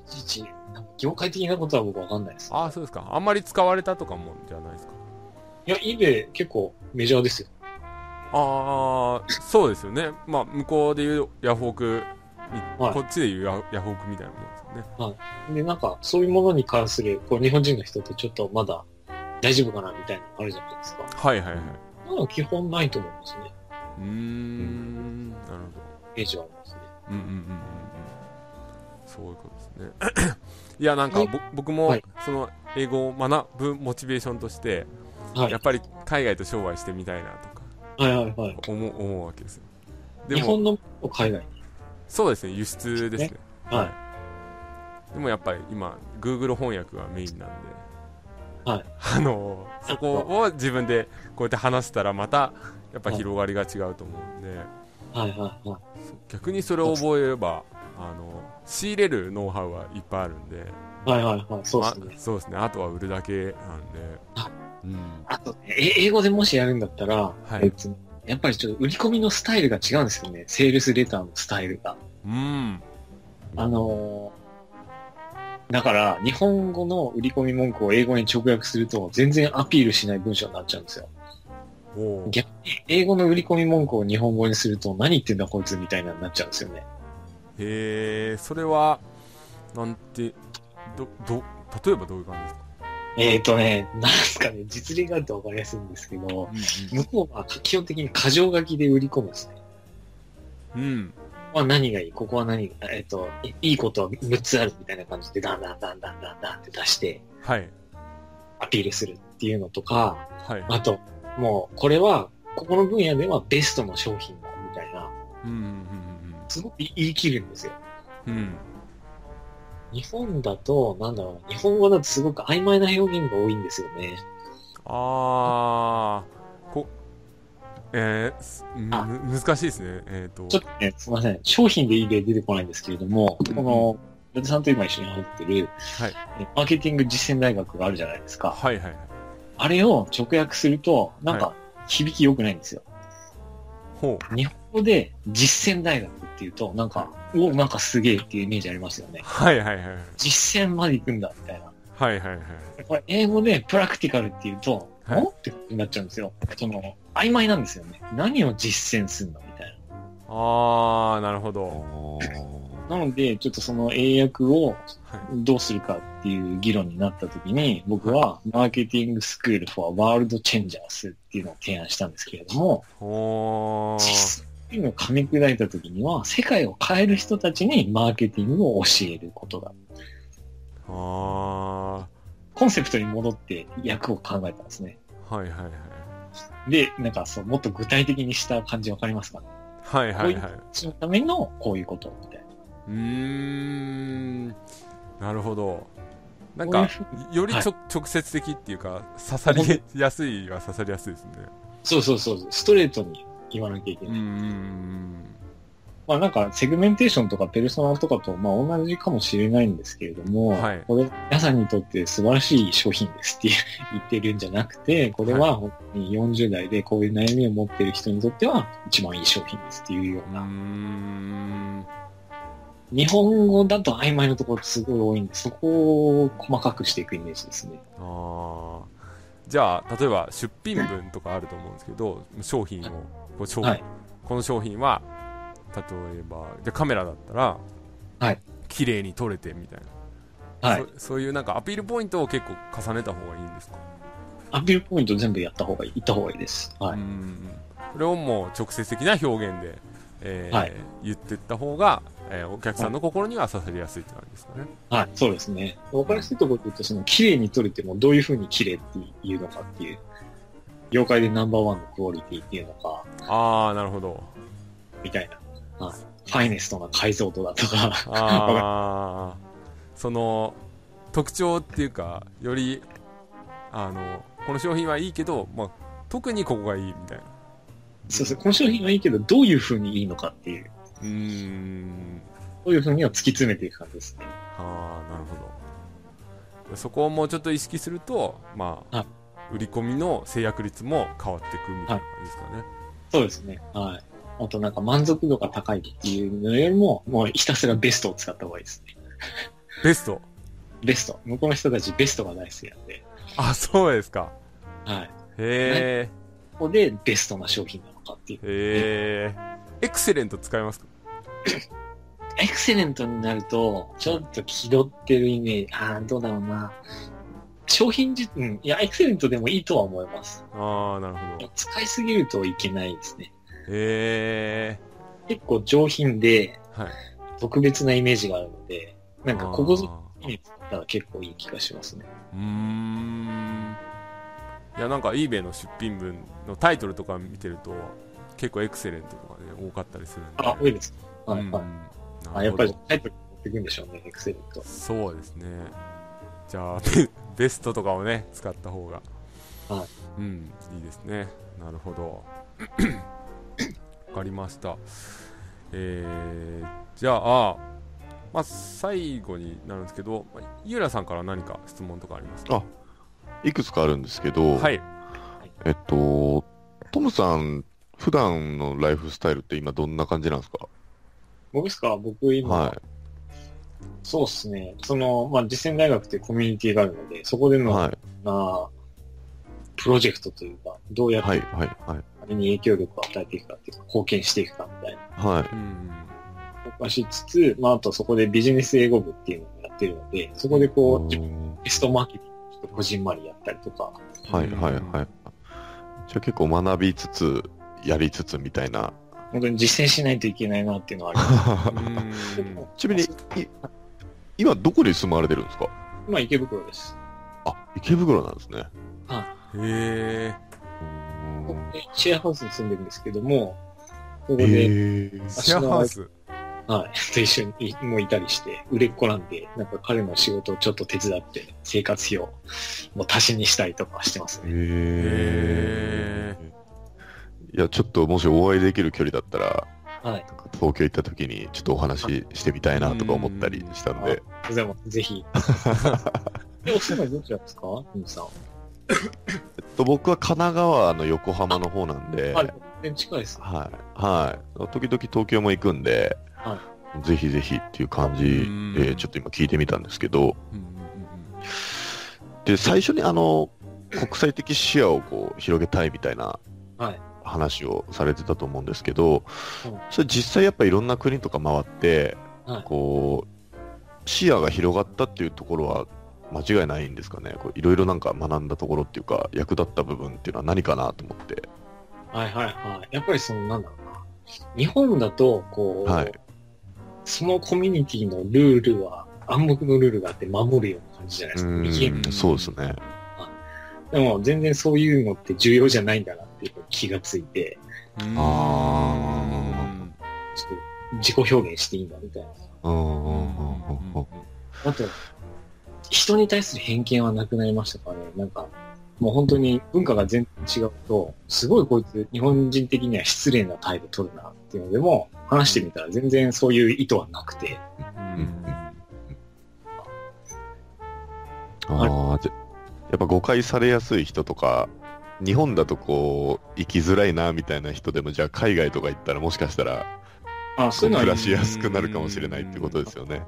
[SPEAKER 3] 立ち位置、業界的なことは僕わかんないです。
[SPEAKER 2] ああ、そうですか。あんまり使われたとかもじゃないですか？
[SPEAKER 3] いや、eBay 結構メジャーですよ。
[SPEAKER 2] ああ、そうですよね。まあ、向こうでいうヤフオクに、
[SPEAKER 3] はい
[SPEAKER 2] こっちでいうヤヤフオクみたいなもんですよね。
[SPEAKER 3] で、なんか、そういうものに関する、こう、日本人の人ってちょっとまだ大丈夫かなみたいなのあるじゃないですか。
[SPEAKER 2] はいはいはい。
[SPEAKER 3] なんか基本ないと思いますね。
[SPEAKER 2] うーん、なるほど。
[SPEAKER 3] イメージはありますね。
[SPEAKER 2] うんうんうんうんうんそういうことですね いやなんかぼ僕も、
[SPEAKER 3] はい
[SPEAKER 2] その英語を学ぶモチベーションとして、
[SPEAKER 3] はい。
[SPEAKER 2] やっぱり海外と商売してみたいなとか
[SPEAKER 3] はいはいはい。
[SPEAKER 2] 思う思うわけですよでも
[SPEAKER 3] 日本の海外に。
[SPEAKER 2] そうですね輸出ですね
[SPEAKER 3] はい
[SPEAKER 2] でもやっぱり今 Google 翻訳がメインなんで。
[SPEAKER 3] はい。
[SPEAKER 2] あのそこを自分でこうやって話したらまたやっぱ広がりが違うと思うんで、
[SPEAKER 3] はいはいはい。
[SPEAKER 2] 逆にそれを覚えればあの仕入れるノウハウはいっぱいあるんで。
[SPEAKER 3] はいはいはい。そうですね。
[SPEAKER 2] ま。そうですね。あとは売るだけなんで。
[SPEAKER 3] あ
[SPEAKER 2] うん。
[SPEAKER 3] あと英語でもしやるんだったら、
[SPEAKER 2] はい。
[SPEAKER 3] えっとやっぱりちょっと売り込みのスタイルが違うんですよね。セールスレターのスタイルが。
[SPEAKER 2] うん。
[SPEAKER 3] あのーだから、日本語の売り込み文句を英語に直訳すると、全然アピールしない文章になっちゃうんですよ。逆に、英語の売り込み文句を日本語にすると、何言ってんだこいつみたいなになっちゃうんですよね。
[SPEAKER 2] へえそれはなんてどど例えばどういう感じですか？
[SPEAKER 3] えっ、ー、とね、なんすかね、実例があるとわかりやすいんですけど、向こうは基本的に過剰書きで売り込むんですね。
[SPEAKER 2] うん
[SPEAKER 3] ここは何がいい？ここは何が、えっ、と、いいいことは6つあるみたいな感じで、だんだんだんだんだんだんって出して、
[SPEAKER 2] はい。
[SPEAKER 3] アピールするっていうのとか、
[SPEAKER 2] はい。
[SPEAKER 3] あと、もう、これは、ここの分野ではベストの商品だ、みたいな、
[SPEAKER 2] うんうん
[SPEAKER 3] すごく言い切るんですよ。
[SPEAKER 2] うん。うんうん
[SPEAKER 3] 日本だと、なんだろう、日本語だとすごく曖昧な表現が多いんですよね。
[SPEAKER 2] ああこえー難しいですねえっ、と
[SPEAKER 3] ちょっとね、すいません。商品でいい例出てこないんですけれども、この、伊達さんと今一緒に入ってる、
[SPEAKER 2] はい
[SPEAKER 3] えマーケティング実践大学があるじゃないですか。
[SPEAKER 2] はいはいはい
[SPEAKER 3] あれを直訳すると、なんか、響き良くないんですよ。
[SPEAKER 2] ほ
[SPEAKER 3] 日本語で実践大学っていうと、なんか、おなんかすげえっていうイメージありますよね
[SPEAKER 2] う。はいはいはい
[SPEAKER 3] 実践まで行くんだ、みたいな。
[SPEAKER 2] はいはいはい
[SPEAKER 3] これ、英語でプラクティカルっていうと、
[SPEAKER 2] はい
[SPEAKER 3] おってなっちゃうんですよ。その、曖昧なんですよね。何を実践するのみたい
[SPEAKER 2] ああなるほど
[SPEAKER 3] な。なので、ちょっとその英訳を
[SPEAKER 2] はい
[SPEAKER 3] どうするかっていう議論になった時に、僕は、マーケティングスクール for World Changers っていうのを提案したんですけれども、実際の噛み砕いた時には、世界を変える人たちにマーケティングを教えることだ。
[SPEAKER 2] あ
[SPEAKER 3] コンセプトに戻って役を考えたんですね。
[SPEAKER 2] あはいはいはい。
[SPEAKER 3] で、なんかそう、もっと具体的にした感じわかりますかね？
[SPEAKER 2] はいはいはい。
[SPEAKER 3] そのためのこういうことみたいな。
[SPEAKER 2] うーん。なるほど。なんかよりちょ、直接的っていうか刺さりやすいは刺さりやすいですね。
[SPEAKER 3] そうそうそう、ストレートに言わなきゃいけない。
[SPEAKER 2] うん
[SPEAKER 3] まあなんか、セグメンテーションとかペルソナとかと、まあ同じかもしれないんですけれども、
[SPEAKER 2] はい。
[SPEAKER 3] これ、皆さんにとって素晴らしい商品ですって言ってるんじゃなくて、これは本当に40代でこういう悩みを持ってる人にとっては一番いい商品ですっていうような。
[SPEAKER 2] ん。
[SPEAKER 3] 日本語だと曖昧なところすごい多いんで、そこを細かくしていくイメージですね。
[SPEAKER 2] あー。じゃあ例えば出品分とかあると思うんですけど商品をこう商
[SPEAKER 3] はい。
[SPEAKER 2] この商品は例えばじゃあカメラだったら
[SPEAKER 3] はい
[SPEAKER 2] 綺麗に撮れてみたいな、
[SPEAKER 3] はい。
[SPEAKER 2] そそういうなんかアピールポイントを結構重ねた方がいいんですか？
[SPEAKER 3] アピールポイント全部やった方がいい、言った方がいいです。はい。
[SPEAKER 2] うんそれをもう直接的な表現で、えー
[SPEAKER 3] はい
[SPEAKER 2] 言ってった方が、えーお客さんの心には刺さりやすいって感じですかね。
[SPEAKER 3] はい、そうですね。わかりやすいところで言うと、その、綺麗に撮れてもどういう風に綺麗っていうのかっていう、業界でナンバーワンのクオリティっていうのか、
[SPEAKER 2] ああなるほど
[SPEAKER 3] みたいな。はい。ファイネストな解像度だとか、
[SPEAKER 2] ああその特徴っていうかよりあのこの商品はいいけど、まあ、特にここがいいみたいな
[SPEAKER 3] そうそう、この商品はいいけど、どういう風にいいのかっていう、
[SPEAKER 2] うーん
[SPEAKER 3] どういう風にを突き詰めていく感じですね。
[SPEAKER 2] ああなるほどそこをもうちょっと意識するとまあ、
[SPEAKER 3] はい
[SPEAKER 2] 売り込みの制約率も変わっていくみたいな感じですかね、
[SPEAKER 3] そうですね。はい。あとなんか満足度が高いっていうのよりも、もうひたすらベストを使った方がいいですね。
[SPEAKER 2] ベスト？
[SPEAKER 3] ベスト。向こうの人たちベストが大好きなんで、
[SPEAKER 2] あそうですか
[SPEAKER 3] はい。
[SPEAKER 2] へえ
[SPEAKER 3] ここでベストな商品なのかっていう。
[SPEAKER 2] へえエクセレント使いますか？
[SPEAKER 3] エクセレントになると、ちょっと気取ってるイメージ。ああ、どうだろうな。商品自、うん。いや、エクセレントでもいいとは思います。
[SPEAKER 2] ああなるほど
[SPEAKER 3] 使いすぎるといけないですね。
[SPEAKER 2] へえ
[SPEAKER 3] 結構上品で
[SPEAKER 2] はい
[SPEAKER 3] 特別なイメージがあるので、なんかここぞ
[SPEAKER 2] あ
[SPEAKER 3] に使ったら結構いい気がしますね。
[SPEAKER 2] ーうーんいやなんか eBay の出品分のタイトルとか見てると結構エクセレントとかね多かったりするんで
[SPEAKER 3] あ、多いです。はい、
[SPEAKER 2] うん
[SPEAKER 3] はい。
[SPEAKER 2] な
[SPEAKER 3] あ、やっぱりタイトル持っていくんでしょうね、エクセレント。
[SPEAKER 2] そうですねじゃあ、ベストとかをね、使った方が。
[SPEAKER 3] は
[SPEAKER 2] うん、いいですね。なるほど。わかりました。えー、じゃあ、まあ、最後になるんですけど、まあゆうらさんから何か質問とかありますか？
[SPEAKER 1] いくつかあるんですけど、
[SPEAKER 2] はい。
[SPEAKER 1] えっと、トムさん、普段のライフスタイルって今どんな感じなんですか？
[SPEAKER 3] 僕ですか？僕今、
[SPEAKER 1] は
[SPEAKER 3] そうっすね。その、まあ、実践大学ってコミュニティがあるので、そこで
[SPEAKER 1] い。
[SPEAKER 3] の、
[SPEAKER 1] はい。
[SPEAKER 3] なプロジェクトというか、どうやって
[SPEAKER 1] はい。はい。はい。
[SPEAKER 3] あれに影響力を与えていくかっていうか、貢献していくかみたいな。
[SPEAKER 1] はい。
[SPEAKER 2] うん。
[SPEAKER 3] はしつつ、まあ、あとそこでビジネス英語部っていうのをやってるので、そこでこう、
[SPEAKER 1] うん
[SPEAKER 3] テストマーケティングちょっとこじんまりやったりとか、
[SPEAKER 1] はい。はい。はい。じゃあ結構学びつつ、やりつつみたいな。
[SPEAKER 3] 本当に実践しないといけないなっていうのはあります。
[SPEAKER 2] う ん
[SPEAKER 1] ちなみに、い今どこに住まわれてるんですか？
[SPEAKER 3] 今池袋です。
[SPEAKER 1] あ、池袋なんですね。
[SPEAKER 2] へえ。
[SPEAKER 3] でシェアハウスに住んでるんですけども、そこ
[SPEAKER 1] え
[SPEAKER 3] で、
[SPEAKER 1] ー、
[SPEAKER 2] シェアハウス？
[SPEAKER 3] はい、と一緒にもういたりして、売れっ子なんで、なんか彼の仕事をちょっと手伝って、生活費をもう足しにしたりとかしてますね。
[SPEAKER 1] えー、いや、ちょっともしお会いできる距離だったら、
[SPEAKER 3] はい。
[SPEAKER 1] 東京行った時にちょっとお話ししてみたいなとか思ったりしたんで。
[SPEAKER 3] でも、ぜひ。え、お住まいどちらですか？さん。
[SPEAKER 1] と、僕は神奈川の横浜の方なんで、
[SPEAKER 3] あ、全然近いですね。
[SPEAKER 1] はい。はい。時々東京も行くんで、
[SPEAKER 3] は
[SPEAKER 1] ぜひぜひっていう感じ
[SPEAKER 2] うん。
[SPEAKER 1] で、ちょっと今聞いてみたんですけど、で、最初にあの、国際的視野をこう広げたいみたいな
[SPEAKER 3] はい。
[SPEAKER 1] 話をされてたと思うんですけど
[SPEAKER 3] うん、
[SPEAKER 1] それ実際やっぱいろんな国とか回って、
[SPEAKER 3] はい。
[SPEAKER 1] こう、視野が広がったっていうところは間違いないんですかね。こういろいろなんか学んだところっていうか、役立った部分っていうのは何かなと思って。
[SPEAKER 3] はいはいはい。やっぱりその、なんだろうな。日本だと、こう、
[SPEAKER 1] はい
[SPEAKER 3] そのコミュニティのルールは、暗黙のルールがあって守るような感じじゃないですか。
[SPEAKER 1] うん、そうですね。
[SPEAKER 3] でも全然そういうのって重要じゃないんだなっていう気がついて、
[SPEAKER 2] うん
[SPEAKER 1] あ
[SPEAKER 3] ちょっと自己表現していいんだみたいな。
[SPEAKER 1] うんうんうんうんうん
[SPEAKER 3] あと、人に対する偏見はなくなりましたからね。なんか、もう本当に文化が全然違うと、すごいこいつ日本人的には失礼な態度取るなっていうのでも、話してみたら全然そういう意図はなくて、
[SPEAKER 1] ああ、じゃやっぱ誤解されやすい人とか、日本だとこう、生きづらいなみたいな人でも、じゃあ海外とか行ったらもしかしたら、
[SPEAKER 3] あそういう
[SPEAKER 1] 暮らしやすくなるかもしれないってことですよね。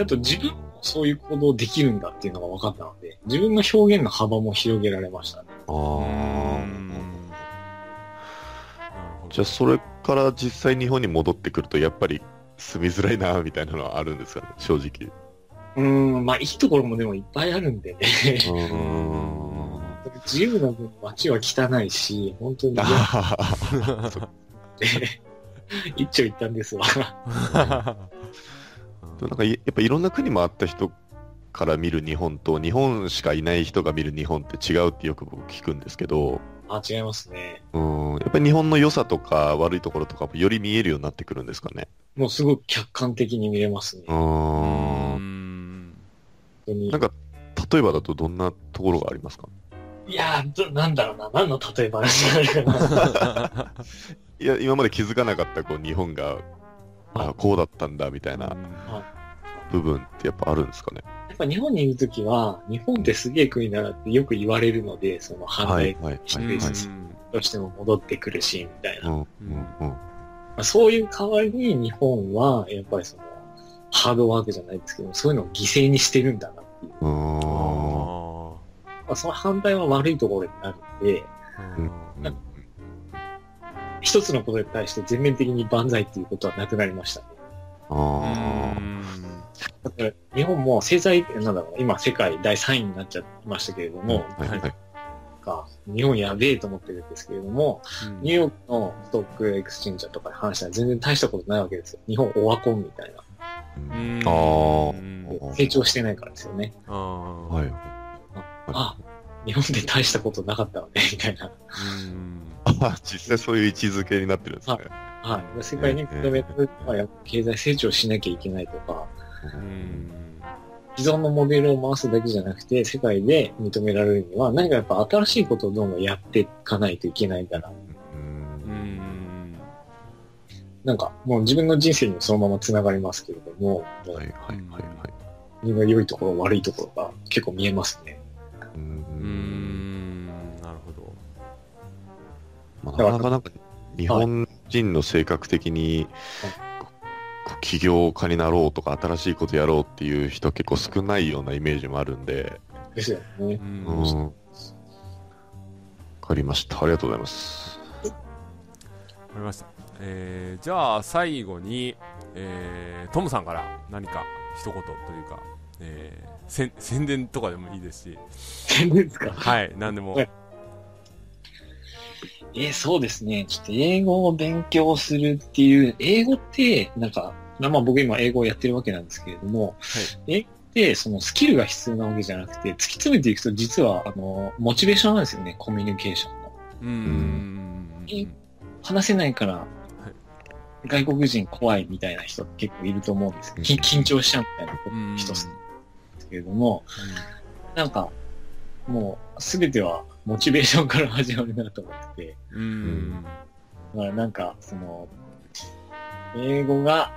[SPEAKER 3] あと自分もそういう行動できるんだっていうのが分かったので、自分の表現の幅も広げられましたね。
[SPEAKER 1] あ
[SPEAKER 2] うん
[SPEAKER 1] あ。じゃあそれから実際日本に戻ってくると、やっぱり住みづらいなみたいなのはあるんですかね、正直。
[SPEAKER 3] うーん、まあいいところもでもいっぱいあるんでね。
[SPEAKER 1] うーん。
[SPEAKER 3] 自由な分街は汚いし、本当に嫌 一丁一短ですわ。
[SPEAKER 1] ーなんかいやっぱいろんな国もあった人から見る日本と、日本しかいない人が見る日本って違うってよく僕聞くんですけど、
[SPEAKER 3] あ、違いますね。
[SPEAKER 1] うん、やっぱり日本の良さとか悪いところとかもより見えるようになってくるんですかね。
[SPEAKER 3] もうすごく客観的に見れますね。
[SPEAKER 1] う
[SPEAKER 3] 本
[SPEAKER 1] ん。なんか、例えばだとどんなところがありますか？
[SPEAKER 3] いやーど、なんだろうな。何の例え話になるかな。
[SPEAKER 1] いや、今まで気づかなかったこう日本が、あ、こうだったんだみたいな部分ってやっぱあるんですかね？
[SPEAKER 3] やっぱ日本にいるときは、日本ってすげえ国だなってよく言われるので、その反
[SPEAKER 1] はい
[SPEAKER 3] 対、
[SPEAKER 1] はい、
[SPEAKER 3] 失
[SPEAKER 1] はい、はい。
[SPEAKER 3] 礼しても戻ってくるし、みたいな。
[SPEAKER 1] うん、うん、
[SPEAKER 3] そういう代わりに日本は、やっぱりその、ハードワークじゃないですけど、そういうのを犠牲にしてるんだなっていう。まあ、その反対は悪いところになるんで、
[SPEAKER 1] うん
[SPEAKER 3] 一つのことに対して全面的に万歳っていうことはなくなりましたね。
[SPEAKER 1] あ
[SPEAKER 3] だから日本も制裁、なんだろう、今世界第3位になっちゃいましたけれど
[SPEAKER 1] あ。
[SPEAKER 3] も、
[SPEAKER 1] はい、はい。
[SPEAKER 3] か日本やべえと思ってるんですけれども、ニューヨークの stock exchange とかに話したら全然大したことないわけですよ。日本オワコンみたいな。成長してないからですよね。
[SPEAKER 2] あ
[SPEAKER 1] はい。
[SPEAKER 3] あ、日本で大したことなかったわね、みたいな。
[SPEAKER 1] あ、実際そういう位置づけになってるんですね。
[SPEAKER 3] はい。世界に認められるのは、やっぱ経済成長しなきゃいけないとか、既存のモデルを回すだけじゃなくて、世界で認められるには、何かやっぱ新しいことをどんどんやっていかないといけないから、なんかもう自分の人生にもそのまま繋がりますけれども、
[SPEAKER 1] はいはいはいはい。
[SPEAKER 3] 自分の良いところ、悪いところが結構見えますね。
[SPEAKER 1] う
[SPEAKER 2] ん。なるほど
[SPEAKER 1] まあ、なかなか日本人の性格的に、起業家になろうとか新しいことやろうっていう人結構少ないようなイメージもあるん。で、
[SPEAKER 3] ですよね
[SPEAKER 2] う。ん。
[SPEAKER 1] わかりました。ありがとうございます。
[SPEAKER 2] かりましたえーじゃあ最後に、えートムさん。から何か一言というか、えー宣宣伝とかでもいいですし。
[SPEAKER 3] 全然ですか？
[SPEAKER 2] はい何でも。
[SPEAKER 3] はい。えーそうですね。ちょっと英語を勉強するっていう、英語って、なんか、まあ僕今英語をやってるわけなんですけれども、英語ってそのスキルが必要なわけじゃなくて、突き詰めていくと実は、あの、モチベーションなんですよね、コミュニケーションの。
[SPEAKER 2] うん。うん。
[SPEAKER 3] 話せないから、外国人怖いみたいな人結構いると思うんですけど、き緊張しちゃうみたいな
[SPEAKER 2] うん
[SPEAKER 3] 人ですけれども、なんか、もう、すべてはモチベーションから始まるなと思ってて、
[SPEAKER 2] うんうん
[SPEAKER 3] まあなんか、その、英語が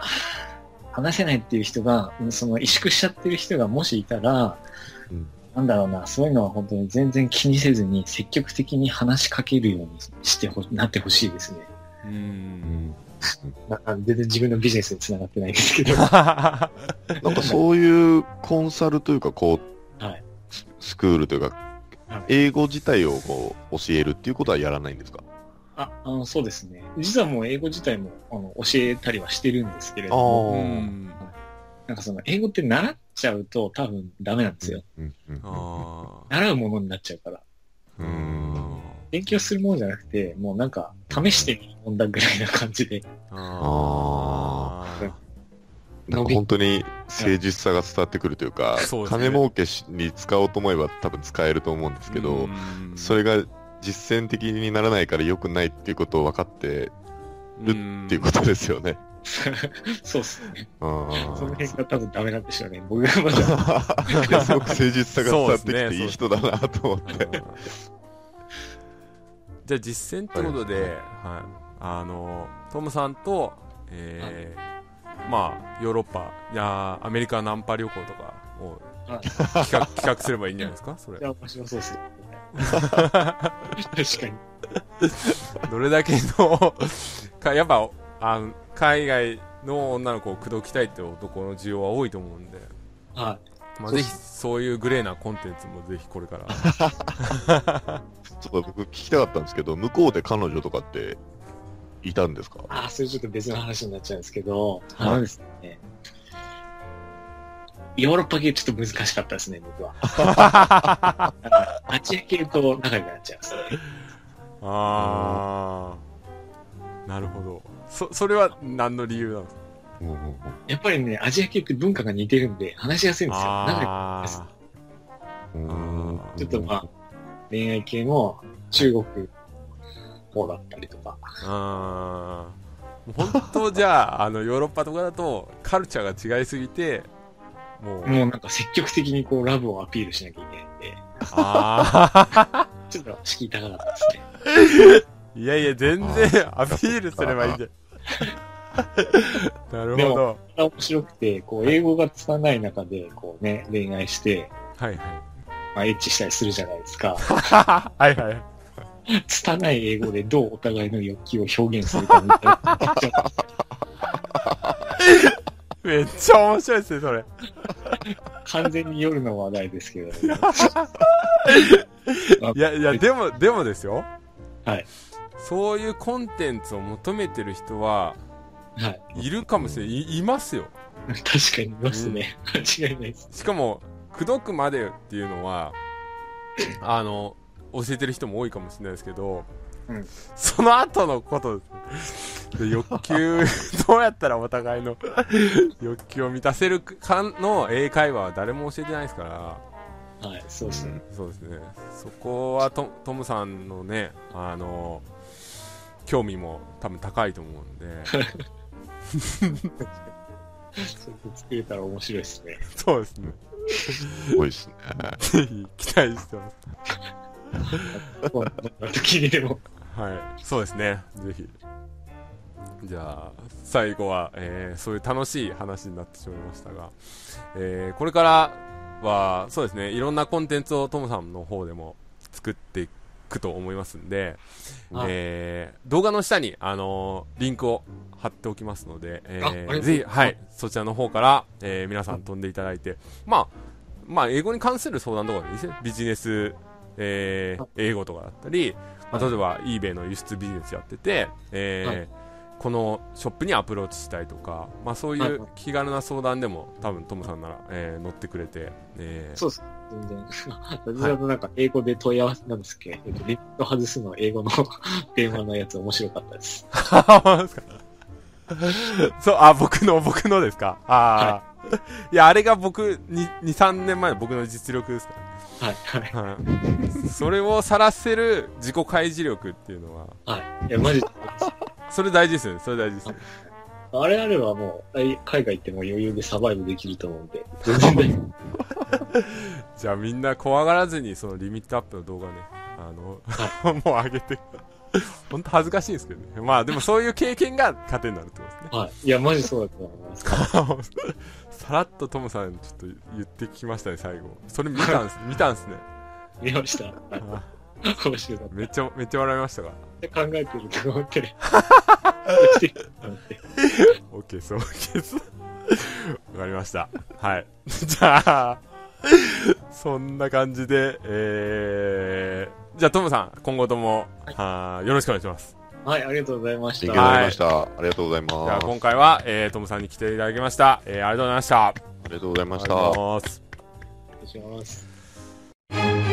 [SPEAKER 3] 話せないっていう人が、その萎縮しちゃってる人がもしいたら、
[SPEAKER 1] うん
[SPEAKER 3] なんだろうな、そういうのは本当に全然気にせずに積極的に話しかけるようにしてほ、なってほしいですね。
[SPEAKER 2] うん
[SPEAKER 3] 全然自分のビジネスにつながってないんですけど。
[SPEAKER 1] なんかそういうコンサルというか、こう、
[SPEAKER 3] はい
[SPEAKER 1] ススクールというか、
[SPEAKER 3] はい
[SPEAKER 1] 英語自体をこう教えるっていうことはやらないんですか？
[SPEAKER 3] あ、あの、そうですね。実はもう英語自体も、あの、教えたりはしてるんですけれど
[SPEAKER 1] あ
[SPEAKER 3] も、
[SPEAKER 1] ー
[SPEAKER 2] うん
[SPEAKER 3] なんかその、英語って習っちゃうと多分ダメなんですよ。
[SPEAKER 1] うんうん
[SPEAKER 3] 習うものになっちゃうから。
[SPEAKER 2] ー
[SPEAKER 1] うん
[SPEAKER 3] 勉強するものじゃなくて、もうなんか、試してみるもんだぐらいな感じで。
[SPEAKER 2] あー
[SPEAKER 1] なんか本当に誠実さが伝わってくるというか、
[SPEAKER 2] そうね
[SPEAKER 1] 金儲けしに使おうと思えば多分使えると思うんですけど、
[SPEAKER 2] うん
[SPEAKER 1] それが実践的にならないから良くないっていうことを分かってるっていうことですよね。
[SPEAKER 3] そうっすね。その辺が多分ダメなんでしょうね。僕がまだ。
[SPEAKER 1] すごく誠実さが伝わってきていい人だなと思って。
[SPEAKER 2] うんじゃあ実践ってことで、はい。あのトムさんと、えーまあヨーロッパいやアメリカナンパ旅行とかを
[SPEAKER 3] はい。
[SPEAKER 2] 企画 企画すればいいんじゃないですか？それ。
[SPEAKER 3] いや、面白そうっすね。確かに。
[SPEAKER 2] どれだけのかやっぱあの海外の女の子を口説きたいって男の需要は多いと思うんで、
[SPEAKER 3] は
[SPEAKER 2] まあ、ぜひそういうグレーなコンテンツもぜひこれから
[SPEAKER 1] ちょっと僕聞きたかったんですけど、向こうで彼女とかっていたんですか？
[SPEAKER 3] い。ああ、それちょっと別の話になっちゃうんですけど、
[SPEAKER 1] はい
[SPEAKER 3] あのですね。ヨーロッパ系ちょっと難しかったですね、僕は。あアジア系と仲良くなっちゃいますね。
[SPEAKER 2] ああなるほどそそれは何の理由なんですか？
[SPEAKER 3] やっぱりね、アジア系って文化が似てるんで、話しやすいんですよ。仲良く
[SPEAKER 2] あ
[SPEAKER 3] です
[SPEAKER 1] うん
[SPEAKER 2] あー
[SPEAKER 3] ちょっとまあ、恋愛系も中国方だったりとか。
[SPEAKER 2] あ本当じゃああのヨーロッパとかだとカルチャーが違いすぎてもう、
[SPEAKER 3] もうなんか積極的にこうラブをアピールしなきゃいけないんで、
[SPEAKER 2] あ
[SPEAKER 3] ちょっと敷居高かったですね。
[SPEAKER 2] あいやいや全然アピールすればいいんじゃんなるほど。
[SPEAKER 3] 面白くて、こう英語が拙い中でこうね、恋愛して、
[SPEAKER 2] はいはい
[SPEAKER 3] まあ、エッチしたりするじゃないですか。
[SPEAKER 2] はいはい
[SPEAKER 3] 拙い英語でどうお互いの欲求を表現するかみたいな。
[SPEAKER 2] めっちゃ面白いですねそれ
[SPEAKER 3] 完全に夜の話題ですけど、ね、
[SPEAKER 2] いやいやでもでもですよ
[SPEAKER 3] はい
[SPEAKER 2] そういうコンテンツを求めてる人は
[SPEAKER 3] はい。
[SPEAKER 2] いるかもしれないいいますよ
[SPEAKER 3] 確かにいますね。間違いないです。
[SPEAKER 2] しかも口説くまでっていうのはあの教えてる人も多いかもしれないですけど、
[SPEAKER 3] うん
[SPEAKER 2] その後のことで欲求どうやったらお互いの 欲求を満たせるかの英会話は誰も教えてないですから
[SPEAKER 3] はい、そうですね。
[SPEAKER 2] そうですねそこはトトムさんのねあの興味も多分高いと思うんで
[SPEAKER 3] 作れたら面白いですね。
[SPEAKER 2] そうですね。
[SPEAKER 1] すごいですね。
[SPEAKER 2] ぜひ期待してます。
[SPEAKER 3] こんな時にでも。
[SPEAKER 2] はい。そうですね。ぜひ。じゃあ、最後は、えーそういう楽しい話になってしまいましたが、えーこれからは、そうですね、いろんなコンテンツをトムさんの方でも作っていくと思いますんで、
[SPEAKER 3] はい
[SPEAKER 2] えー動画の下に、あのーリンクを貼っておきますので、えーぜひ、はい、そちらの方から、えー皆さん飛んでいただいて、まあ、まあ、英語に関する相談とかでいいですね。ビジネス、えー英語とかだったり、まあ、例えば eBay の輸出ビジネスやってて、えー
[SPEAKER 3] はい。
[SPEAKER 2] このショップにアプローチしたいとか、まあ、そうい
[SPEAKER 3] う
[SPEAKER 2] 気軽な相談でも多分トムさんなら、えー乗ってくれて、えー
[SPEAKER 3] そうです。全然。私だとなんか英語で問い合わせなんですっけ？ど、えっと、リミット外すの英語の 電話のやつ面白かったです。
[SPEAKER 2] 本当ですかそう、あ、僕の、僕のですか？ああ、い、や、あれが僕、に2、3年前の僕の実力ですか
[SPEAKER 3] はい、はい。
[SPEAKER 2] ら、はい。それを晒せる自己開示力っていうのは、
[SPEAKER 3] はい。いや、マジで。
[SPEAKER 2] それ大事ですよね、それ大事ですよね。
[SPEAKER 3] あれあればもう、海海外行っても余裕でサバイブできると思うんで、全然大丈夫
[SPEAKER 2] じゃあみんな怖がらずにそのリミットアップの動画ね、あの、もう上げて、本当恥ずかしいんですけどね。まあでもそういう経験が糧になるってことですね。
[SPEAKER 3] はい。いや、マジそうだと思います。
[SPEAKER 2] さらっとトムさんちょっと言ってきましたね、最後。それ見たんです、見たんですね。
[SPEAKER 3] 見ました。はい
[SPEAKER 2] あ
[SPEAKER 3] 面白かっ
[SPEAKER 2] めっちゃ、めっちゃ笑いましたが。
[SPEAKER 3] た。考えてると思って ね。
[SPEAKER 2] オッケーです、オッケーです。わかりました。はい。じゃあ、そんな感じで、えー、じゃあトムさん、今後とも、はーよろしくお願いします。
[SPEAKER 3] はい、ありがとうございまし
[SPEAKER 1] 勉
[SPEAKER 3] た。
[SPEAKER 1] 強になりました。ありがとうござい
[SPEAKER 2] じゃあ
[SPEAKER 1] ます。
[SPEAKER 2] 今回は、えー、トムさんに来ていただきました。えー、ありがとうございました。あ
[SPEAKER 1] ありがとうございまし
[SPEAKER 2] りがとうござい
[SPEAKER 1] た。
[SPEAKER 2] ます。
[SPEAKER 3] 失礼します。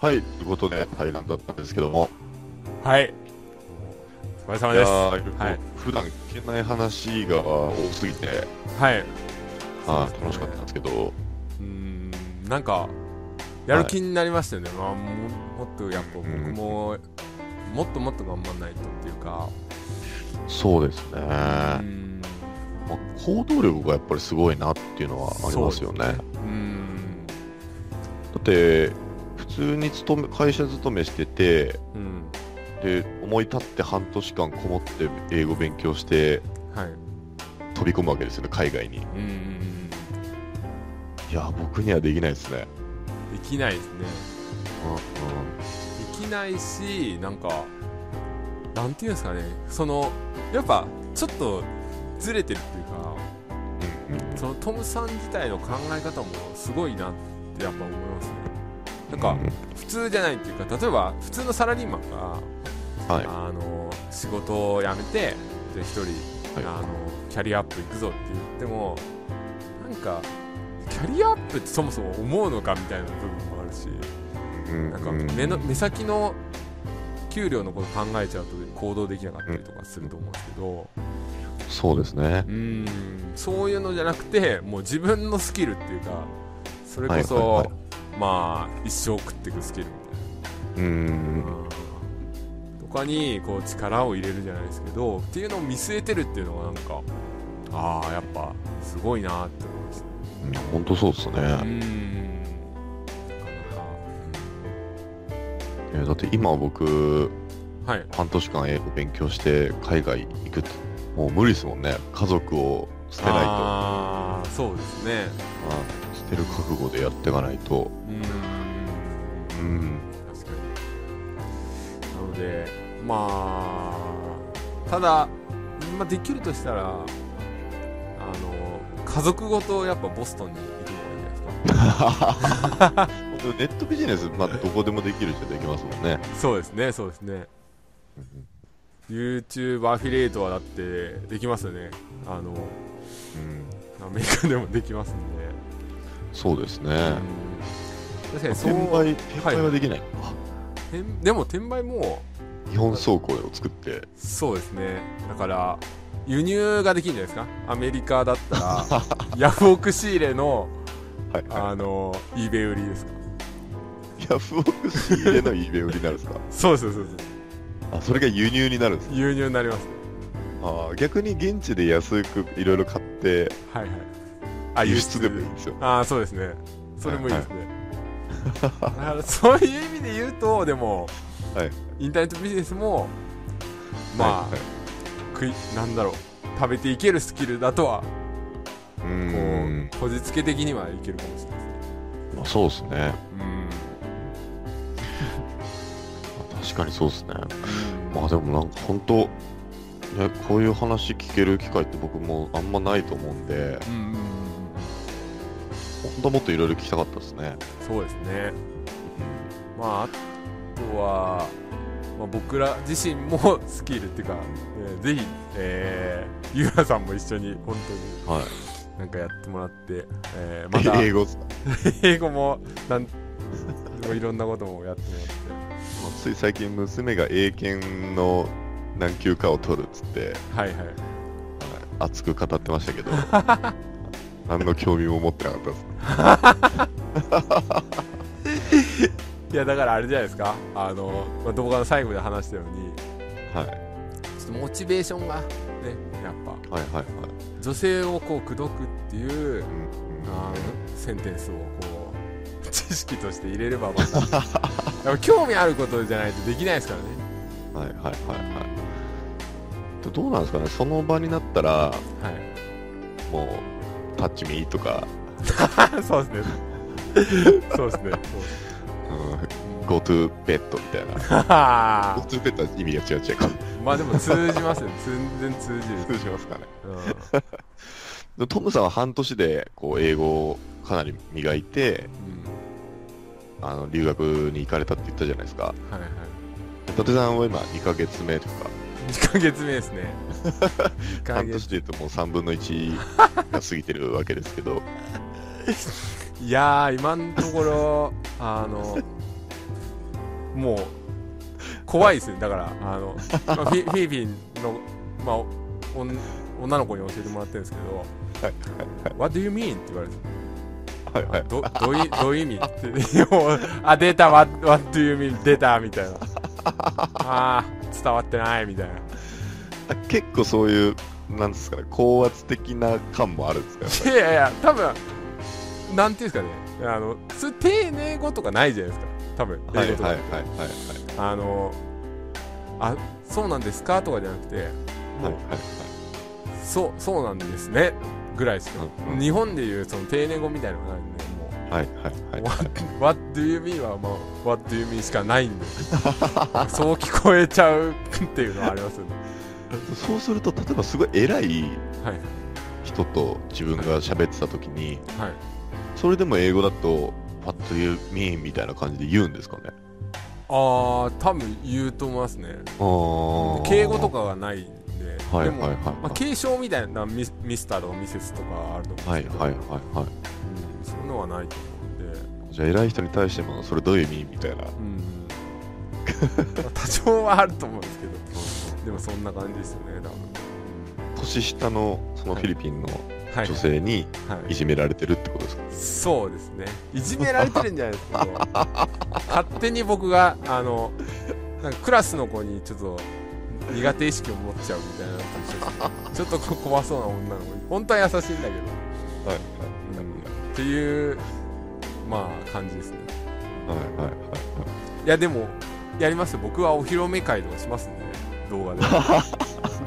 [SPEAKER 1] はい、ということで、対談だったんですけども。
[SPEAKER 2] はい。お疲れ様です。
[SPEAKER 1] ー
[SPEAKER 2] はい
[SPEAKER 1] 普段聞けない話が多すぎて、
[SPEAKER 2] はい。
[SPEAKER 1] あー楽しかったんですけど、
[SPEAKER 2] うーん、なんか、やる気になりましたよね。まあ、ももっとやっぱ僕も、もっともっと頑張んないとっていうか、
[SPEAKER 1] そうですね。
[SPEAKER 2] うー
[SPEAKER 1] ま
[SPEAKER 2] ん、
[SPEAKER 1] あ行動力がやっぱりすごいなっていうのはありますよね。だ
[SPEAKER 2] うーん、
[SPEAKER 1] って、普通に勤め会社勤めしてて、
[SPEAKER 2] うん、
[SPEAKER 1] で、思い立って半年間こもって英語勉強して
[SPEAKER 2] はい。
[SPEAKER 1] 飛び込むわけですよね、海外に。い
[SPEAKER 2] うんうんうん、
[SPEAKER 1] や、僕にはできないですね。
[SPEAKER 2] できないですね。
[SPEAKER 1] う
[SPEAKER 2] できないし、なんか、なんていうんですかね、その、やっぱ、ちょっと、ずれてるっていうか、
[SPEAKER 1] んうんうん
[SPEAKER 2] そのトムさん自体の考え方もすごいなってやっぱ思いますね。なんか、普通じゃないっていうか、例えば、普通のサラリーマンが、
[SPEAKER 1] はい。
[SPEAKER 2] あの仕事を辞めてで一人、
[SPEAKER 1] はい。
[SPEAKER 2] あのキャリアアップ行くぞって言ってもなんかキャリアアップってそもそも思うのかみたいな部分もあるし
[SPEAKER 1] うん。
[SPEAKER 2] なんか
[SPEAKER 1] うん
[SPEAKER 2] 目の目先の給料のこと考えちゃうと行動できなかったりとかすると思うんですけど。
[SPEAKER 1] そうですね。
[SPEAKER 2] う。ん。そういうのじゃなくてもう自分のスキルっていうかそれこそ、
[SPEAKER 1] はいはいはい
[SPEAKER 2] まあ一生食っていくスキルみたいな
[SPEAKER 1] うん。
[SPEAKER 2] とかにこう力を入れるじゃないですけどっていうのを見据えてるっていうのがなんかああやっぱすごいなって思いますね
[SPEAKER 1] 本当そうですね。
[SPEAKER 2] うーんなかなか
[SPEAKER 1] いやだって今僕、
[SPEAKER 2] はい
[SPEAKER 1] 半年間英語勉強して海外行くって、もう無理ですもんね。家族を捨てないと。
[SPEAKER 2] ああそうですね
[SPEAKER 1] あ捨てる覚悟でやっていかないと。
[SPEAKER 2] うーん。
[SPEAKER 1] うん。
[SPEAKER 2] 確かに。なのでまあただ、まあ、できるとしたらあの家族ごとやっぱボストンに行くのがいいんじゃないですか。
[SPEAKER 1] ネットビジネス、まあ、どこでもできるっちゃできますもんね。
[SPEAKER 2] そうですねそうですね。YouTube アフィリエイトはだってできますよね。あの
[SPEAKER 1] うん、
[SPEAKER 2] アメリカでもできますんで、
[SPEAKER 1] そうですね。
[SPEAKER 2] うん確かにそう
[SPEAKER 1] 転売、転売はできない。あ
[SPEAKER 2] 転でも転売も
[SPEAKER 1] 日本倉庫を作って。
[SPEAKER 2] そうですねだから輸入ができるんじゃないですか？アメリカだったら ヤフオク仕入れの
[SPEAKER 1] はい。
[SPEAKER 2] あの eBay 売りですか？
[SPEAKER 1] ヤフオク仕入れの eBay 売りになるんですか？
[SPEAKER 2] そうそうそうそう
[SPEAKER 1] あ、それが輸入になるんですね。
[SPEAKER 2] 輸入になります
[SPEAKER 1] あ、逆に現地で安くいろいろ買って、
[SPEAKER 2] はいはいあ
[SPEAKER 1] 輸出でもいいんですよ。
[SPEAKER 2] ああそうですね。それもいいですね、だからそういう意味で言うとでも、
[SPEAKER 1] はい。
[SPEAKER 2] インターネットビジネスもまあ、
[SPEAKER 1] はいはい。
[SPEAKER 2] 食いなんだろう食べていけるスキルだとは
[SPEAKER 1] うん。
[SPEAKER 2] う、こじつけ的にはいけるかもしれないですね。
[SPEAKER 1] まあ、そうですね。
[SPEAKER 2] うん。
[SPEAKER 1] 確かにそうですね。まあでもなんか本当、ね、こういう話聞ける機会って僕もあんまないと思うんで、
[SPEAKER 2] うん
[SPEAKER 1] 本当はもっといろいろ聞きたかったですね。
[SPEAKER 2] そうですね。まああとは、まあ、僕ら自身もスキルっていうか、えーぜひ、えー、ゆうやさんも一緒に本当に
[SPEAKER 1] はい。
[SPEAKER 2] なんかやってもらって、えーまた
[SPEAKER 1] 英語
[SPEAKER 2] 英語もなんもういろんなこともやってもらって。
[SPEAKER 1] つい最近娘が英検の何級かを取るっつって、
[SPEAKER 2] はいはい。
[SPEAKER 1] はい熱く語ってましたけど、何の興味も持ってなかったです。
[SPEAKER 2] いやだからあれじゃないですかあの、まあ、動画の最後で話したように
[SPEAKER 1] はい。
[SPEAKER 2] ちょっとモチベーションがねやっぱ
[SPEAKER 1] はいはいはい。
[SPEAKER 2] 女性をこう口説くっていう
[SPEAKER 1] うんうん
[SPEAKER 2] あのセンテンスをこう知識として入れればまた 興味あることじゃないとできないですからね
[SPEAKER 1] はいはいはいはい。でどうなんですかね、その場になったら、
[SPEAKER 2] はい
[SPEAKER 1] もう、タッチミーとか、
[SPEAKER 2] そうですね。そうですね。
[SPEAKER 1] うん、Go to bed みたいな。
[SPEAKER 2] は
[SPEAKER 1] Go
[SPEAKER 2] は
[SPEAKER 1] to bed は意味が違う違うか。
[SPEAKER 2] まあでも通じますよ全然通じる、
[SPEAKER 1] 通じますかね。
[SPEAKER 2] うん。
[SPEAKER 1] でトムさんは半年で、こう、英語をかなり磨いて、あの、留学に行かれたって言ったじゃないですか。
[SPEAKER 2] はいはい。
[SPEAKER 1] 伊達さんは今2ヶ月目とか、
[SPEAKER 2] 2ヶ月目ですね。2ヶ
[SPEAKER 1] 半年
[SPEAKER 2] 月
[SPEAKER 1] で言うともう3分の1が過ぎてるわけですけど、
[SPEAKER 2] いやー今のところあのもう怖いですねだからあの、まあ、フィフィリピンの、まあ、お女女の子に教えてもらってるんですけど
[SPEAKER 1] はい「
[SPEAKER 2] What do you mean?」って言われて。
[SPEAKER 1] はいはい。
[SPEAKER 2] どどういうどういう意味？って。あ出た。What, what do you mean 出た。みたいな。あー伝わってないみたいな。
[SPEAKER 1] あ結構そういう、なんですかね、高圧的な感もあるんですか、
[SPEAKER 2] いやいや多分なんていうんですかね。あのそれ丁寧語とかないじゃないですか。多分
[SPEAKER 1] り。はい
[SPEAKER 2] 英語とか。
[SPEAKER 1] はいはいはい
[SPEAKER 2] あのあそうなんですかとかじゃなくて
[SPEAKER 1] はい。はい
[SPEAKER 2] そうそうなんですね。ぐらいしか、
[SPEAKER 1] うんうん。
[SPEAKER 2] 日本でいうその丁寧語みたいなのがない
[SPEAKER 1] はいはいはい。
[SPEAKER 2] What, what do you mean? はもう What do you mean しかないんで そう聞こえちゃうっていうのはありますよね
[SPEAKER 1] そうすると、例えばすごい偉い
[SPEAKER 2] はい
[SPEAKER 1] 人と自分が喋ってた時に、
[SPEAKER 2] はい
[SPEAKER 1] それでも英語だと、What do you mean? みたいな感じで言うんですかね。
[SPEAKER 2] ああ多分言うと思いますね
[SPEAKER 1] あ
[SPEAKER 2] 敬語とかがないんで、
[SPEAKER 1] はいはいはいはい。
[SPEAKER 2] まあ、継承みたいなミスミスターとかミセスとかあると思うんですけど、
[SPEAKER 1] はいはいはいはい。
[SPEAKER 2] のはないと思うんで。
[SPEAKER 1] じゃあ偉い人に対しても、それどういう意味？みたいな。
[SPEAKER 2] うん。まあ多少はあると思うんですけど。でもそんな感じですよね
[SPEAKER 1] 年下のそのフィリピンの
[SPEAKER 2] 多分はい
[SPEAKER 1] 女性に
[SPEAKER 2] はい。
[SPEAKER 1] い。じめられてるってことですか、
[SPEAKER 2] そうですね。いじめられてるんじゃないですけど勝手に僕があのなんかクラスの子にちょっと苦手意識を持っちゃうみたいなのと一緒ですちょっとこ怖そうな女の子に。本当は優しいんだけど、
[SPEAKER 1] はい
[SPEAKER 2] うんっていうまあ感じですね。
[SPEAKER 1] はいはいはい
[SPEAKER 2] い。やでもやりますよ。僕はお披露目会とかしますんで動画で。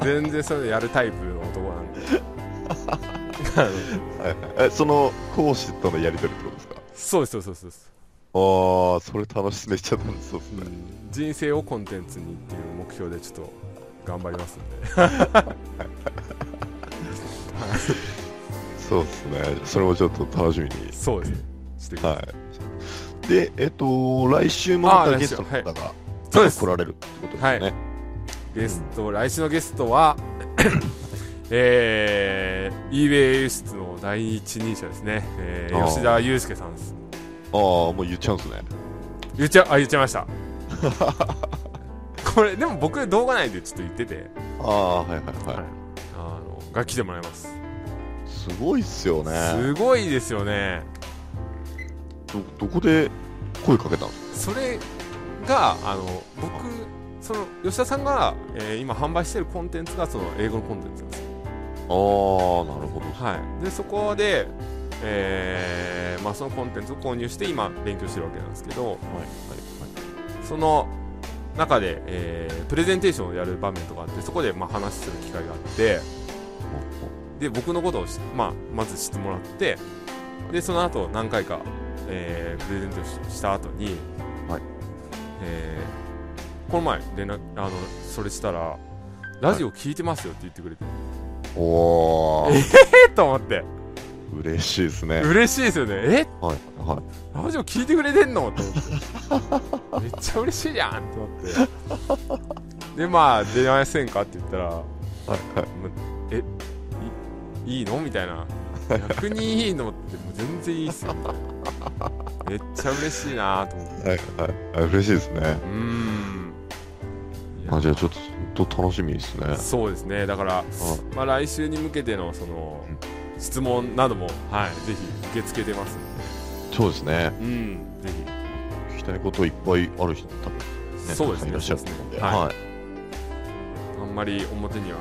[SPEAKER 2] 全然そういうのやるタイプの男なんで。
[SPEAKER 1] はいはい。えその講師とのやり取りってことですか？
[SPEAKER 2] そうですそうですそうです、
[SPEAKER 1] ああそれ楽しめちゃったんですそうですね、
[SPEAKER 2] うん。人生をコンテンツにっていう目標でちょっと頑張りますんで
[SPEAKER 1] そうですね。それもちょっと楽しみに。
[SPEAKER 2] そうですね。してください、
[SPEAKER 1] はい。でえっと来週もまたゲストの方が
[SPEAKER 2] そうです
[SPEAKER 1] 来られるってことですよね、
[SPEAKER 2] ゲスト、来週のゲストは えー、eBay 輸出の第一人者ですね、えー
[SPEAKER 1] あー。
[SPEAKER 2] 吉田祐介さんです。
[SPEAKER 1] ああもう言っちゃうんですね。
[SPEAKER 2] 言っちゃあ言っちゃいました。これでも僕動画内でちょっと言ってて。
[SPEAKER 1] ああはいはいはい、
[SPEAKER 2] はい。あのが来てもらいます
[SPEAKER 1] すごいっすよね。
[SPEAKER 2] すごいですよね。
[SPEAKER 1] どどこで声かけたんです
[SPEAKER 2] それがあの僕その吉田さんが、えー今販売してるコンテンツがその英語のコンテンツなんですよ。
[SPEAKER 1] ああ、なるほど。
[SPEAKER 2] はい、でそこで、えーまあ、そのコンテンツを購入して今勉強してるわけなんですけど
[SPEAKER 1] はい、はい、
[SPEAKER 2] その中で、えープレゼンテーションをやる場面とかあってそこでまあ話する機会があってで僕のことをし、まあ、まず知ってもらってでその後何回か、えープレゼンテーションした後に、
[SPEAKER 1] はい。
[SPEAKER 2] えーこの前連絡あのそれしたらラジオ聞いてますよって言ってくれて、
[SPEAKER 1] おー、
[SPEAKER 2] えっと思って。
[SPEAKER 1] 嬉しいですね。
[SPEAKER 2] 嬉しいですよね。え？
[SPEAKER 1] はい、はい。
[SPEAKER 2] ラジオ聞いてくれてんの？と思って。めっちゃ嬉しいじゃんと思って。でまあ出会いせんか？って言ったら
[SPEAKER 1] はい、はい。
[SPEAKER 2] え？いいいの？みたいな。逆にいいのってもう全然いいっすよ。めっちゃ嬉しいなと思って。
[SPEAKER 1] はい、はい。あ嬉しいですね。
[SPEAKER 2] うー。ん
[SPEAKER 1] あじゃあちょっと楽しみですね。
[SPEAKER 2] そうですね。だから、まあ、来週に向けてのその質問なども、はい、ぜひ受け付けてますの
[SPEAKER 1] そうですね。
[SPEAKER 2] で、うん、ぜ
[SPEAKER 1] 聞きたいこといっぱいある人多分、ね、
[SPEAKER 2] そうですね。
[SPEAKER 1] いらっしゃると思うんで。
[SPEAKER 2] そうですね。
[SPEAKER 1] はい。
[SPEAKER 2] ひあんまり表には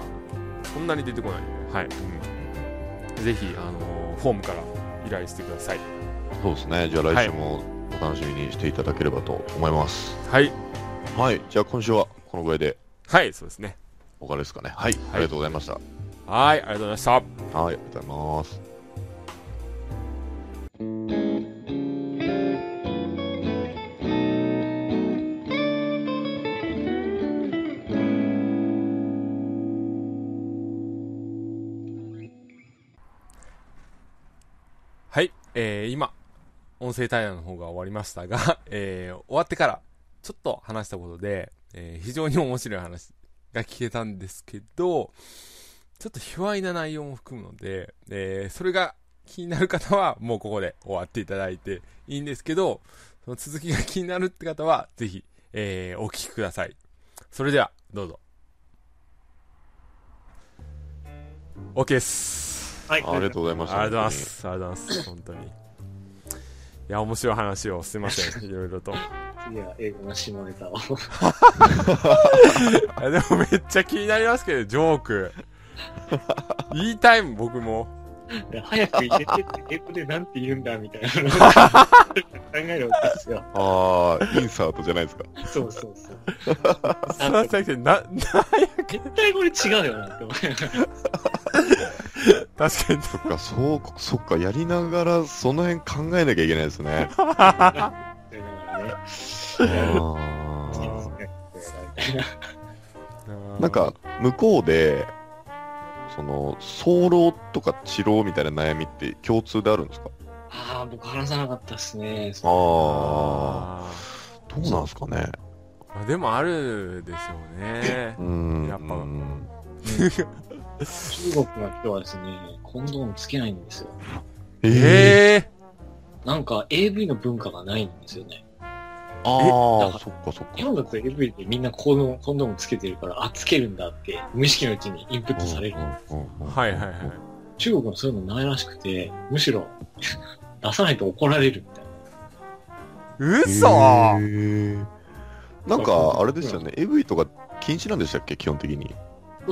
[SPEAKER 2] そんなに出てこないんで、はいぜひ、あのフォームから依頼してください
[SPEAKER 1] そうですね。じゃあ来週もお楽しみにしていただければと思います。
[SPEAKER 2] はい
[SPEAKER 1] はい。じゃあ今週はこのぐらいで
[SPEAKER 2] はいそうですね
[SPEAKER 1] お別れですかね。はい。ありがとうございました。
[SPEAKER 2] はいありがとうございました
[SPEAKER 1] はい。ありがとうございます。
[SPEAKER 2] えー、今音声対談の方が終わりましたが、えー、終わってからちょっと話したことで、えー非常に面白い話が聞けたんですけどちょっと卑猥な内容も含むので、えそれが気になる方はもうここで終わっていただいていいんですけどその続きが気になるって方はぜひ、えお聞きください。それではどうぞ。OK です。
[SPEAKER 3] はい。
[SPEAKER 1] ありがとうございました。
[SPEAKER 2] ありがとうございます。ありがとうございます。本当に。いや、面白い話をすいません。いろいろと。い
[SPEAKER 3] 次は英語の下ネタを。
[SPEAKER 2] やでもめっちゃ気になりますけど、ジョーク。言いたいもん、僕も。
[SPEAKER 3] 早く入れてって英語でなんて言うんだみたいなのを考えるわけですよ。
[SPEAKER 1] ああ、インサートじゃないですか。
[SPEAKER 3] そうそうそう。
[SPEAKER 2] すいませんな、な、
[SPEAKER 3] 絶対これ違うよなって思いながら。
[SPEAKER 2] 確かに。
[SPEAKER 1] そっか、そう、そっか、やりながらその辺考えなきゃいけないですね。
[SPEAKER 3] な
[SPEAKER 1] んか、向こうで、その、早漏とか治療みたいな悩みって共通であるんですか？
[SPEAKER 3] ああ、僕話さなかったっすね。
[SPEAKER 1] ああ、
[SPEAKER 2] あ
[SPEAKER 1] どうなんですかね？
[SPEAKER 2] ーまあでもあるでしょうね
[SPEAKER 1] う。ん。
[SPEAKER 2] やっぱ
[SPEAKER 1] うん
[SPEAKER 3] 中国の人はですね、コンドームつけないんですよ。
[SPEAKER 1] ええ
[SPEAKER 2] ええ
[SPEAKER 3] なんか AV の文化がないんですよね。
[SPEAKER 1] ああ、
[SPEAKER 3] だ
[SPEAKER 1] そっかそっか。
[SPEAKER 3] 日本だと AV でみんなコンドームコンドームつけてるから、あ、つけるんだって無意識のうちにインプットされる。
[SPEAKER 1] うんうんうんうん
[SPEAKER 2] はいはいはい。
[SPEAKER 3] 中国はそういうのないらしくて、むしろ出さないと怒られるみたいな。
[SPEAKER 2] 嘘
[SPEAKER 1] へーなんか、あれですよね、AV とか禁止なんでしたっけ、基本的に。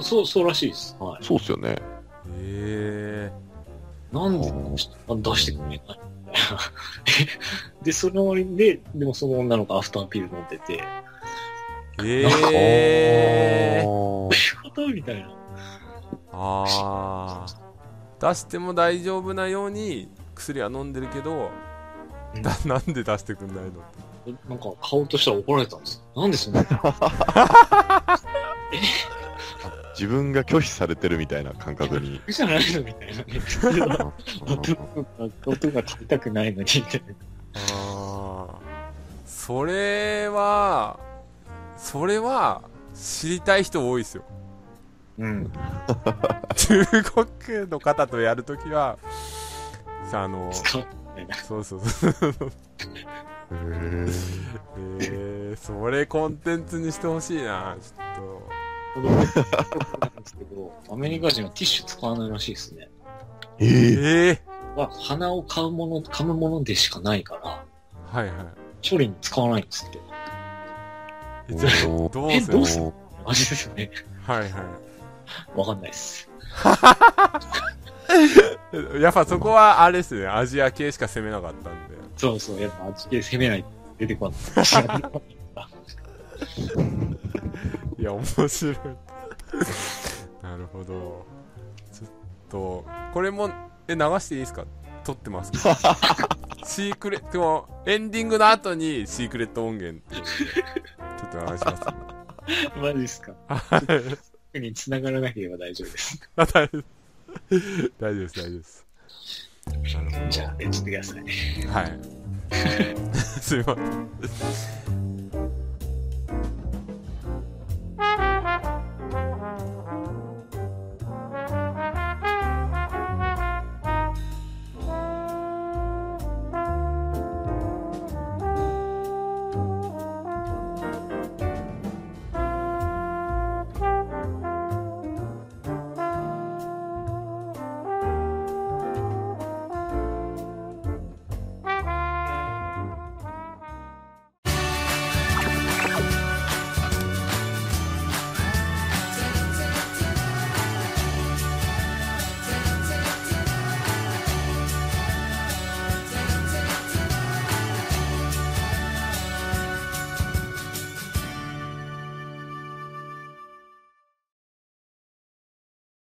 [SPEAKER 3] そう、そうらしいです。はい。
[SPEAKER 1] そうっすよね。
[SPEAKER 2] え
[SPEAKER 3] なんであ出してくれない？で、その割で、でもその女の子アフターピル飲んでて、
[SPEAKER 2] えええ
[SPEAKER 3] どういうことみたいな。
[SPEAKER 2] ああ出しても大丈夫なように薬は飲んでるけど、
[SPEAKER 3] うん
[SPEAKER 2] だなんで出してくんないの？
[SPEAKER 3] なんか買おうとしたら怒られたんです。なんでそんな
[SPEAKER 1] 自分が拒否されてるみたいな感覚に。
[SPEAKER 3] じゃないのみたいなね。音が食べたくないのに、みたいな。
[SPEAKER 2] ああそれはそれは知りたい人多いですよ
[SPEAKER 3] うん。
[SPEAKER 2] 中国の方とやるときはさあの
[SPEAKER 3] 使うみたいな。
[SPEAKER 2] そうそうそう
[SPEAKER 1] へー
[SPEAKER 2] えー、それコンテンツにしてほしいなちょっ
[SPEAKER 3] 子供なんですけど、アメリカ人はティッシュ使わないらしいですね。
[SPEAKER 2] と
[SPEAKER 1] えー
[SPEAKER 2] ええ
[SPEAKER 3] は、鼻を買うもの、噛むものでしかないから、
[SPEAKER 2] はいはい
[SPEAKER 3] 処理に使わないんですって。
[SPEAKER 1] おー
[SPEAKER 2] どうする？
[SPEAKER 3] えどうする？
[SPEAKER 1] おー
[SPEAKER 3] マジですよね。
[SPEAKER 2] はいは
[SPEAKER 3] わかんないです。
[SPEAKER 2] い。やっぱそこはあれですね、アジア系しか攻めなかったんで。
[SPEAKER 3] そうそう、やっぱあっち系攻めないと出てこない。
[SPEAKER 2] いや、面白い。なるほど。ちょっと、これも、え、流していいですか？撮ってますかシークレット、エンディングの後にシークレット音源ってちょっと流します。
[SPEAKER 3] マジですか？
[SPEAKER 2] はい。
[SPEAKER 3] 特に繋がらなければ大丈夫です。
[SPEAKER 2] あ大丈夫大丈夫です、大丈夫です。
[SPEAKER 3] じゃあ、やってください。
[SPEAKER 2] はい。すいません。Bye.